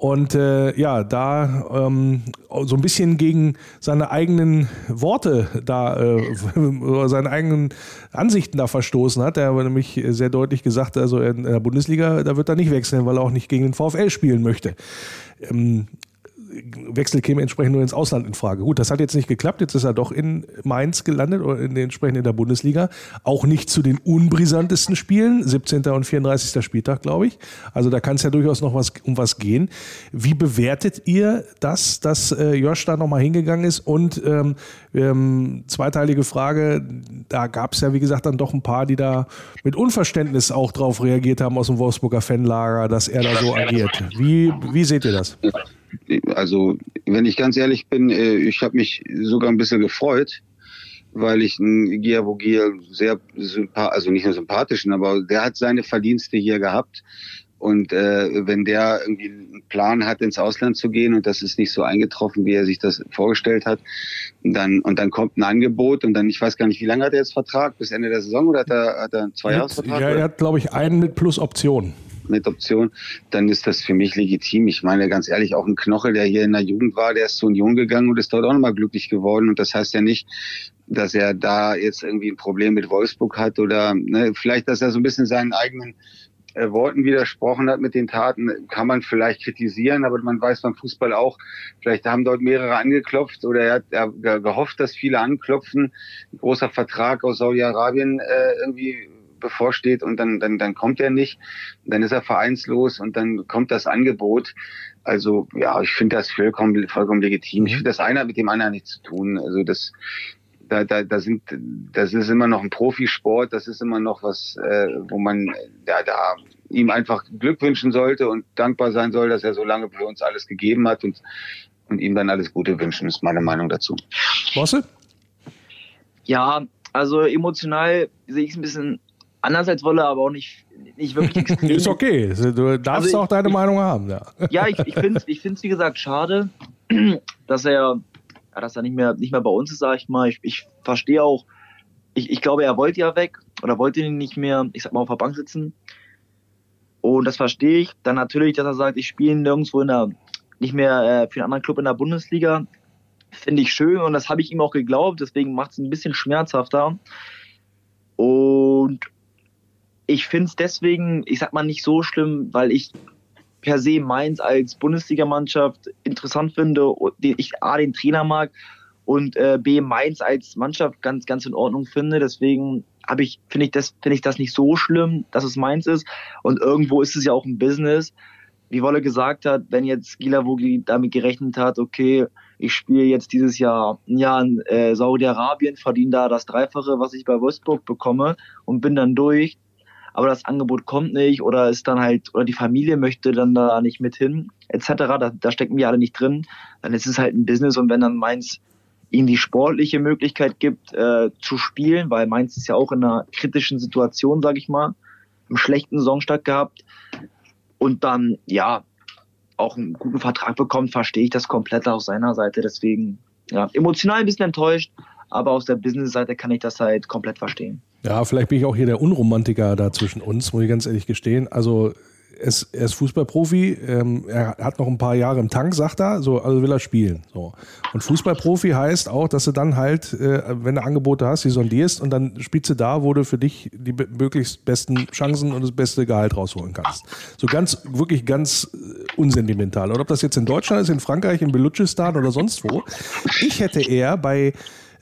Speaker 1: Und äh, ja, da ähm, so ein bisschen gegen seine eigenen Worte da, äh, seine eigenen Ansichten da verstoßen hat. Er hat nämlich sehr deutlich gesagt, also in der Bundesliga, da wird er nicht wechseln, weil er auch nicht gegen den VfL spielen möchte. Ähm, Wechsel käme entsprechend nur ins Ausland in Frage. Gut, das hat jetzt nicht geklappt. Jetzt ist er doch in Mainz gelandet oder in, entsprechend in der Bundesliga. Auch nicht zu den unbrisantesten Spielen. 17. und 34. Spieltag, glaube ich. Also da kann es ja durchaus noch was, um was gehen. Wie bewertet ihr das, dass äh, Josh da nochmal hingegangen ist? Und ähm, ähm, zweiteilige Frage, da gab es ja, wie gesagt, dann doch ein paar, die da mit Unverständnis auch drauf reagiert haben aus dem Wolfsburger Fanlager, dass er da so agiert. Wie, wie seht ihr das?
Speaker 3: Also wenn ich ganz ehrlich bin, äh, ich habe mich sogar ein bisschen gefreut, weil ich einen Giavogir sehr sympathisch, also nicht nur sympathischen, aber der hat seine Verdienste hier gehabt. Und äh, wenn der irgendwie einen Plan hat, ins Ausland zu gehen und das ist nicht so eingetroffen, wie er sich das vorgestellt hat, dann und dann kommt ein Angebot und dann, ich weiß gar nicht, wie lange hat er jetzt Vertrag? Bis Ende der Saison oder hat er, hat er einen Zweijahresvertrag?
Speaker 1: Ja, er hat, glaube ich, einen mit Plus Option
Speaker 3: mit Option, dann ist das für mich legitim. Ich meine ganz ehrlich, auch ein Knochel, der hier in der Jugend war, der ist zu Union gegangen und ist dort auch nochmal glücklich geworden. Und das heißt ja nicht, dass er da jetzt irgendwie ein Problem mit Wolfsburg hat oder ne, vielleicht, dass er so ein bisschen seinen eigenen äh, Worten widersprochen hat mit den Taten, kann man vielleicht kritisieren, aber man weiß beim Fußball auch, vielleicht haben dort mehrere angeklopft oder er hat er gehofft, dass viele anklopfen. Ein großer Vertrag aus Saudi-Arabien äh, irgendwie bevorsteht und dann, dann, dann kommt er nicht, dann ist er vereinslos und dann kommt das Angebot. Also ja, ich finde das vollkommen, vollkommen legitim. Ich mhm. finde das einer mit dem anderen nichts zu tun. Also das, da, da, da sind, das ist immer noch ein Profisport, das ist immer noch was, äh, wo man da, da ihm einfach Glück wünschen sollte und dankbar sein soll, dass er so lange für uns alles gegeben hat und, und ihm dann alles Gute wünschen, ist meine Meinung dazu.
Speaker 1: Bosse?
Speaker 4: Ja, also emotional sehe ich es ein bisschen anders als Wolle, aber auch nicht, nicht wirklich
Speaker 1: ist okay, du darfst also ich, auch deine ich, Meinung haben. Ja,
Speaker 4: ja ich, ich finde es, ich find's, wie gesagt, schade, dass er, ja, dass er nicht mehr, nicht mehr bei uns ist, sag ich mal. Ich, ich verstehe auch, ich, ich glaube, er wollte ja weg oder wollte nicht mehr, ich sag mal, auf der Bank sitzen. Und das verstehe ich. Dann natürlich, dass er sagt, ich spiele nirgendwo in der, nicht mehr äh, für einen anderen Club in der Bundesliga. Finde ich schön und das habe ich ihm auch geglaubt, deswegen macht es ein bisschen schmerzhafter. Und ich finde es deswegen, ich sag mal, nicht so schlimm, weil ich per se Mainz als Bundesligamannschaft interessant finde, ich A, den Trainer mag und äh, B, Mainz als Mannschaft ganz, ganz in Ordnung finde. Deswegen habe ich, finde ich das, finde ich das nicht so schlimm, dass es Mainz ist. Und irgendwo ist es ja auch ein Business. Wie Wolle gesagt hat, wenn jetzt Gilavogi damit gerechnet hat, okay, ich spiele jetzt dieses Jahr ein Jahr in äh, Saudi-Arabien, verdiene da das Dreifache, was ich bei Wolfsburg bekomme und bin dann durch, aber das Angebot kommt nicht oder ist dann halt, oder die Familie möchte dann da nicht mit hin, etc. Da, da stecken wir alle nicht drin. Dann ist es halt ein Business und wenn dann Mainz ihm die sportliche Möglichkeit gibt, äh, zu spielen, weil Mainz ist ja auch in einer kritischen Situation, sage ich mal, im schlechten Saisonstart gehabt und dann, ja, auch einen guten Vertrag bekommt, verstehe ich das komplett aus seiner Seite. Deswegen, ja, emotional ein bisschen enttäuscht, aber aus der Business-Seite kann ich das halt komplett verstehen.
Speaker 1: Ja, vielleicht bin ich auch hier der Unromantiker da zwischen uns, muss ich ganz ehrlich gestehen. Also es, er ist Fußballprofi, ähm, er hat noch ein paar Jahre im Tank, sagt er, so, also will er spielen. So. Und Fußballprofi heißt auch, dass du dann halt, äh, wenn du Angebote hast, die sondierst und dann spielst du da, wo du für dich die möglichst besten Chancen und das beste Gehalt rausholen kannst. So ganz, wirklich ganz äh, unsentimental. Oder ob das jetzt in Deutschland ist, in Frankreich, in Belutschistan oder sonst wo. Ich hätte eher bei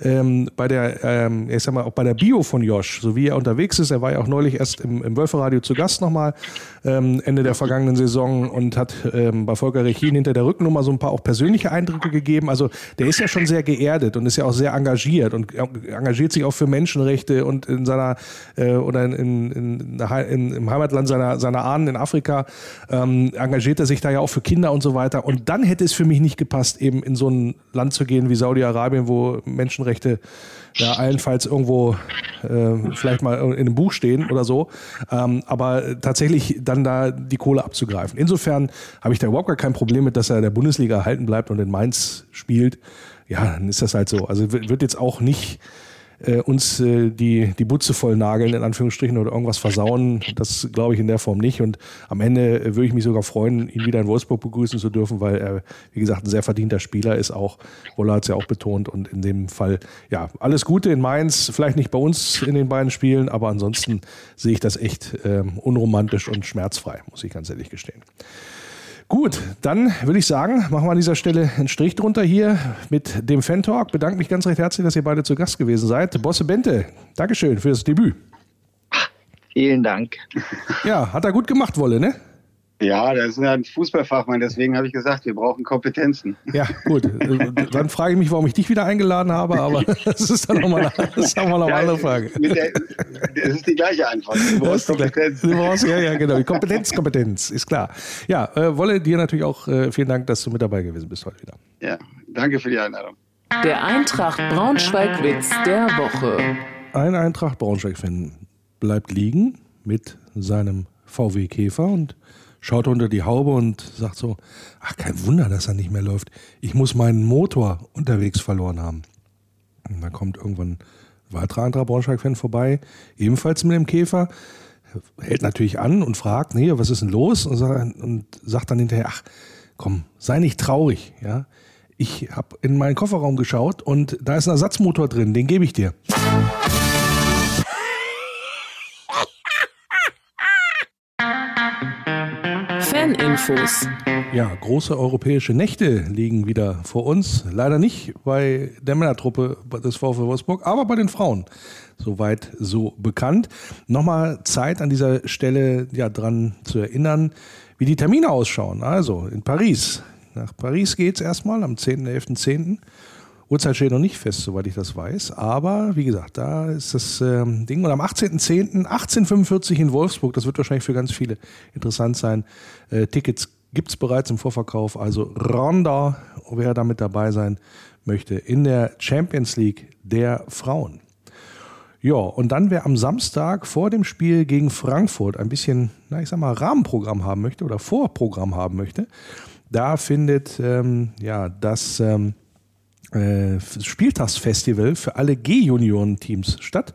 Speaker 1: ähm, bei der, ähm, ich sag mal, auch bei der Bio von Josh, so wie er unterwegs ist. Er war ja auch neulich erst im, im Wölferadio zu Gast nochmal, ähm, Ende der vergangenen Saison und hat ähm, bei Volker Rechin hinter der Rückennummer so ein paar auch persönliche Eindrücke gegeben. Also der ist ja schon sehr geerdet und ist ja auch sehr engagiert und engagiert sich auch für Menschenrechte und in seiner äh, oder in, in, in, in, im Heimatland seiner, seiner Ahnen in Afrika ähm, engagiert er sich da ja auch für Kinder und so weiter. Und dann hätte es für mich nicht gepasst, eben in so ein Land zu gehen wie Saudi-Arabien, wo Menschenrechte ja, allenfalls irgendwo äh, vielleicht mal in einem Buch stehen oder so. Ähm, aber tatsächlich dann da die Kohle abzugreifen. Insofern habe ich da überhaupt gar kein Problem mit, dass er der Bundesliga erhalten bleibt und in Mainz spielt. Ja, dann ist das halt so. Also wird jetzt auch nicht äh, uns äh, die, die Butze voll nageln, in Anführungsstrichen, oder irgendwas versauen. Das glaube ich in der Form nicht. Und am Ende äh, würde ich mich sogar freuen, ihn wieder in Wolfsburg begrüßen zu dürfen, weil er, wie gesagt, ein sehr verdienter Spieler ist auch. Woller hat es ja auch betont. Und in dem Fall, ja, alles Gute in Mainz. Vielleicht nicht bei uns in den beiden Spielen, aber ansonsten sehe ich das echt ähm, unromantisch und schmerzfrei, muss ich ganz ehrlich gestehen. Gut, dann würde ich sagen, machen wir an dieser Stelle einen Strich drunter hier mit dem Fan-Talk. Bedanke mich ganz recht herzlich, dass ihr beide zu Gast gewesen seid. Bosse Bente, Dankeschön für das Debüt.
Speaker 4: Vielen Dank.
Speaker 1: Ja, hat er gut gemacht, Wolle, ne?
Speaker 3: Ja, das ist ja ein Fußballfachmann, deswegen habe ich gesagt, wir brauchen Kompetenzen.
Speaker 1: Ja, gut. Dann frage ich mich, warum ich dich wieder eingeladen habe, aber das ist dann nochmal noch mal eine ja, andere Frage.
Speaker 3: Der, das ist die gleiche Antwort. Du brauchst Kompetenz. Du brauchst,
Speaker 1: ja, ja, genau. Kompetenz, Kompetenz, ist klar. Ja, äh, Wolle, dir natürlich auch äh, vielen Dank, dass du mit dabei gewesen bist heute wieder.
Speaker 3: Ja, danke für die Einladung.
Speaker 2: Der Eintracht Braunschweig-Witz der Woche.
Speaker 1: Ein Eintracht Braunschweig-Fan bleibt liegen mit seinem VW Käfer und schaut unter die Haube und sagt so, ach kein Wunder, dass er nicht mehr läuft. Ich muss meinen Motor unterwegs verloren haben. Und dann kommt irgendwann ein weiterer anderer Braunschweig-Fan vorbei, ebenfalls mit dem Käfer, hält natürlich an und fragt, nee, was ist denn los? Und sagt, und sagt dann hinterher, ach komm, sei nicht traurig, ja. Ich habe in meinen Kofferraum geschaut und da ist ein Ersatzmotor drin, den gebe ich dir.
Speaker 2: Infos.
Speaker 1: Ja, große europäische Nächte liegen wieder vor uns. Leider nicht bei der Männertruppe des VfL Wolfsburg, aber bei den Frauen. Soweit so bekannt. Nochmal Zeit an dieser Stelle ja dran zu erinnern, wie die Termine ausschauen. Also in Paris. Nach Paris geht es erstmal am 10.11.10. 10. Uhrzeit steht noch nicht fest, soweit ich das weiß. Aber wie gesagt, da ist das ähm, Ding. Und am 18.10. 1845 in Wolfsburg, das wird wahrscheinlich für ganz viele interessant sein. Äh, Tickets gibt es bereits im Vorverkauf. Also Ronda, wer damit dabei sein möchte, in der Champions League der Frauen. Ja, und dann, wer am Samstag vor dem Spiel gegen Frankfurt ein bisschen, na, ich sag mal, Rahmenprogramm haben möchte oder Vorprogramm haben möchte, da findet ähm, ja das ähm, äh, Spieltagsfestival für alle G-Junioren-Teams statt.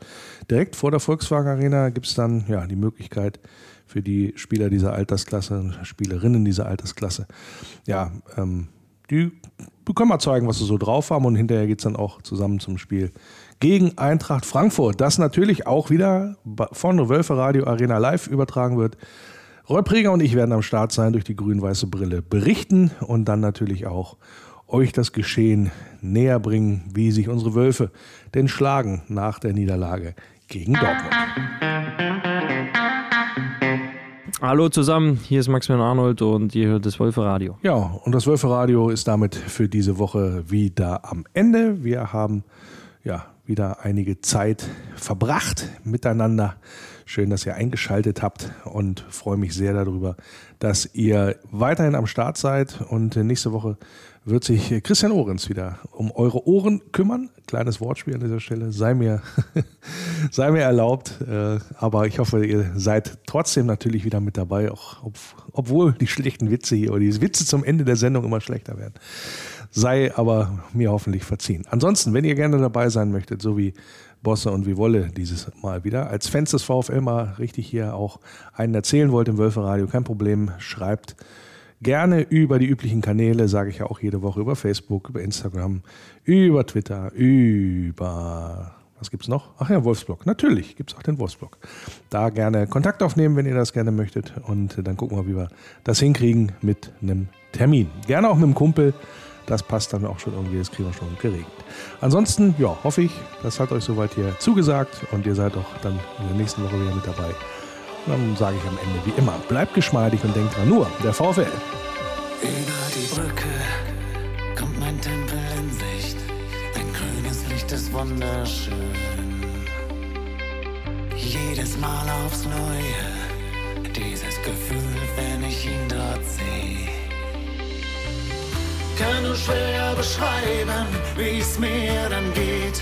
Speaker 1: Direkt vor der Volkswagen Arena gibt es dann ja, die Möglichkeit für die Spieler dieser Altersklasse, Spielerinnen dieser Altersklasse, ja, ähm, die können mal zeigen, was sie so drauf haben und hinterher geht es dann auch zusammen zum Spiel gegen Eintracht Frankfurt, das natürlich auch wieder von Wölfe Radio Arena live übertragen wird. Roy Preger und ich werden am Start sein durch die grün-weiße Brille berichten und dann natürlich auch euch das Geschehen näher bringen, wie sich unsere Wölfe denn schlagen nach der Niederlage gegen Dortmund.
Speaker 5: Hallo zusammen, hier ist Maximilian Arnold und ihr hört das Wölferadio.
Speaker 1: Ja, und das Wölferadio ist damit für diese Woche wieder am Ende. Wir haben ja wieder einige Zeit verbracht miteinander. Schön, dass ihr eingeschaltet habt und freue mich sehr darüber, dass ihr weiterhin am Start seid. Und nächste Woche wird sich Christian Ohrens wieder um eure Ohren kümmern. Kleines Wortspiel an dieser Stelle. Sei mir, sei mir erlaubt. Äh, aber ich hoffe, ihr seid trotzdem natürlich wieder mit dabei, auch ob, obwohl die schlechten Witze hier oder die Witze zum Ende der Sendung immer schlechter werden. Sei aber mir hoffentlich verziehen. Ansonsten, wenn ihr gerne dabei sein möchtet, so wie Bosse und wie Wolle dieses Mal wieder, als Fans des VfL mal richtig hier auch einen erzählen wollt im Wölferadio, kein Problem, schreibt gerne über die üblichen Kanäle, sage ich ja auch jede Woche, über Facebook, über Instagram, über Twitter, über was gibt es noch? Ach ja, Wolfsblog. Natürlich gibt es auch den Wolfsblog. Da gerne Kontakt aufnehmen, wenn ihr das gerne möchtet. Und dann gucken wir, wie wir das hinkriegen mit einem Termin. Gerne auch mit einem Kumpel. Das passt dann auch schon irgendwie, das kriegen wir schon geregelt. Ansonsten, ja, hoffe ich, das hat euch soweit hier zugesagt und ihr seid auch dann in der nächsten Woche wieder mit dabei. Dann sage ich am Ende wie immer, bleibt geschmeidig und denkt dran, nur der VfL.
Speaker 6: Über die Brücke kommt mein Tempel in Sicht. Ein grünes Licht ist wunderschön. Jedes Mal aufs Neue, dieses Gefühl, wenn ich ihn dort sehe. Kann nur schwer beschreiben, wie es mir dann geht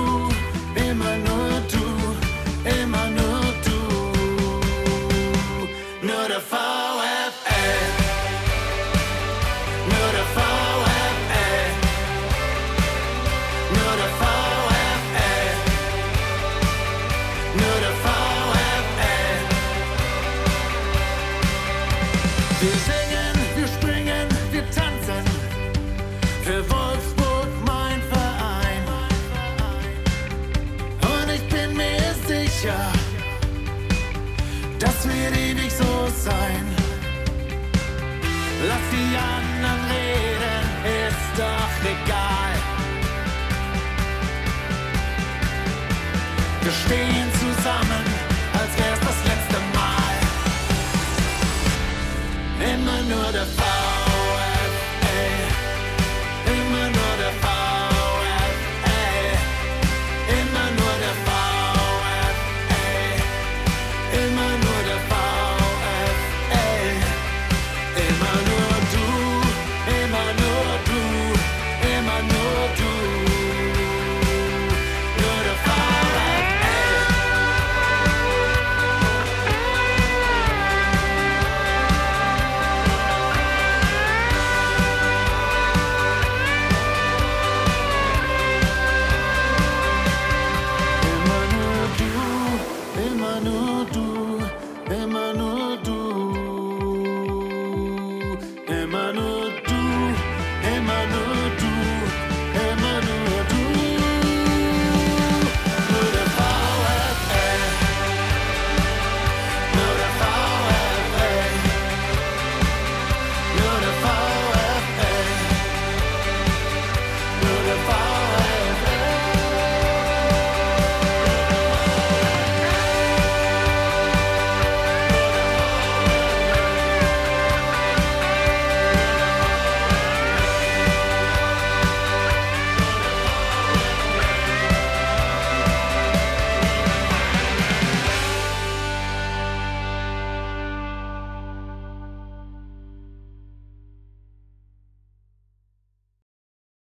Speaker 6: sicher, das wird ewig so sein. Lass die anderen reden, ist doch egal. Wir stehen zusammen, als wär's das letzte Mal. Immer nur der Fall.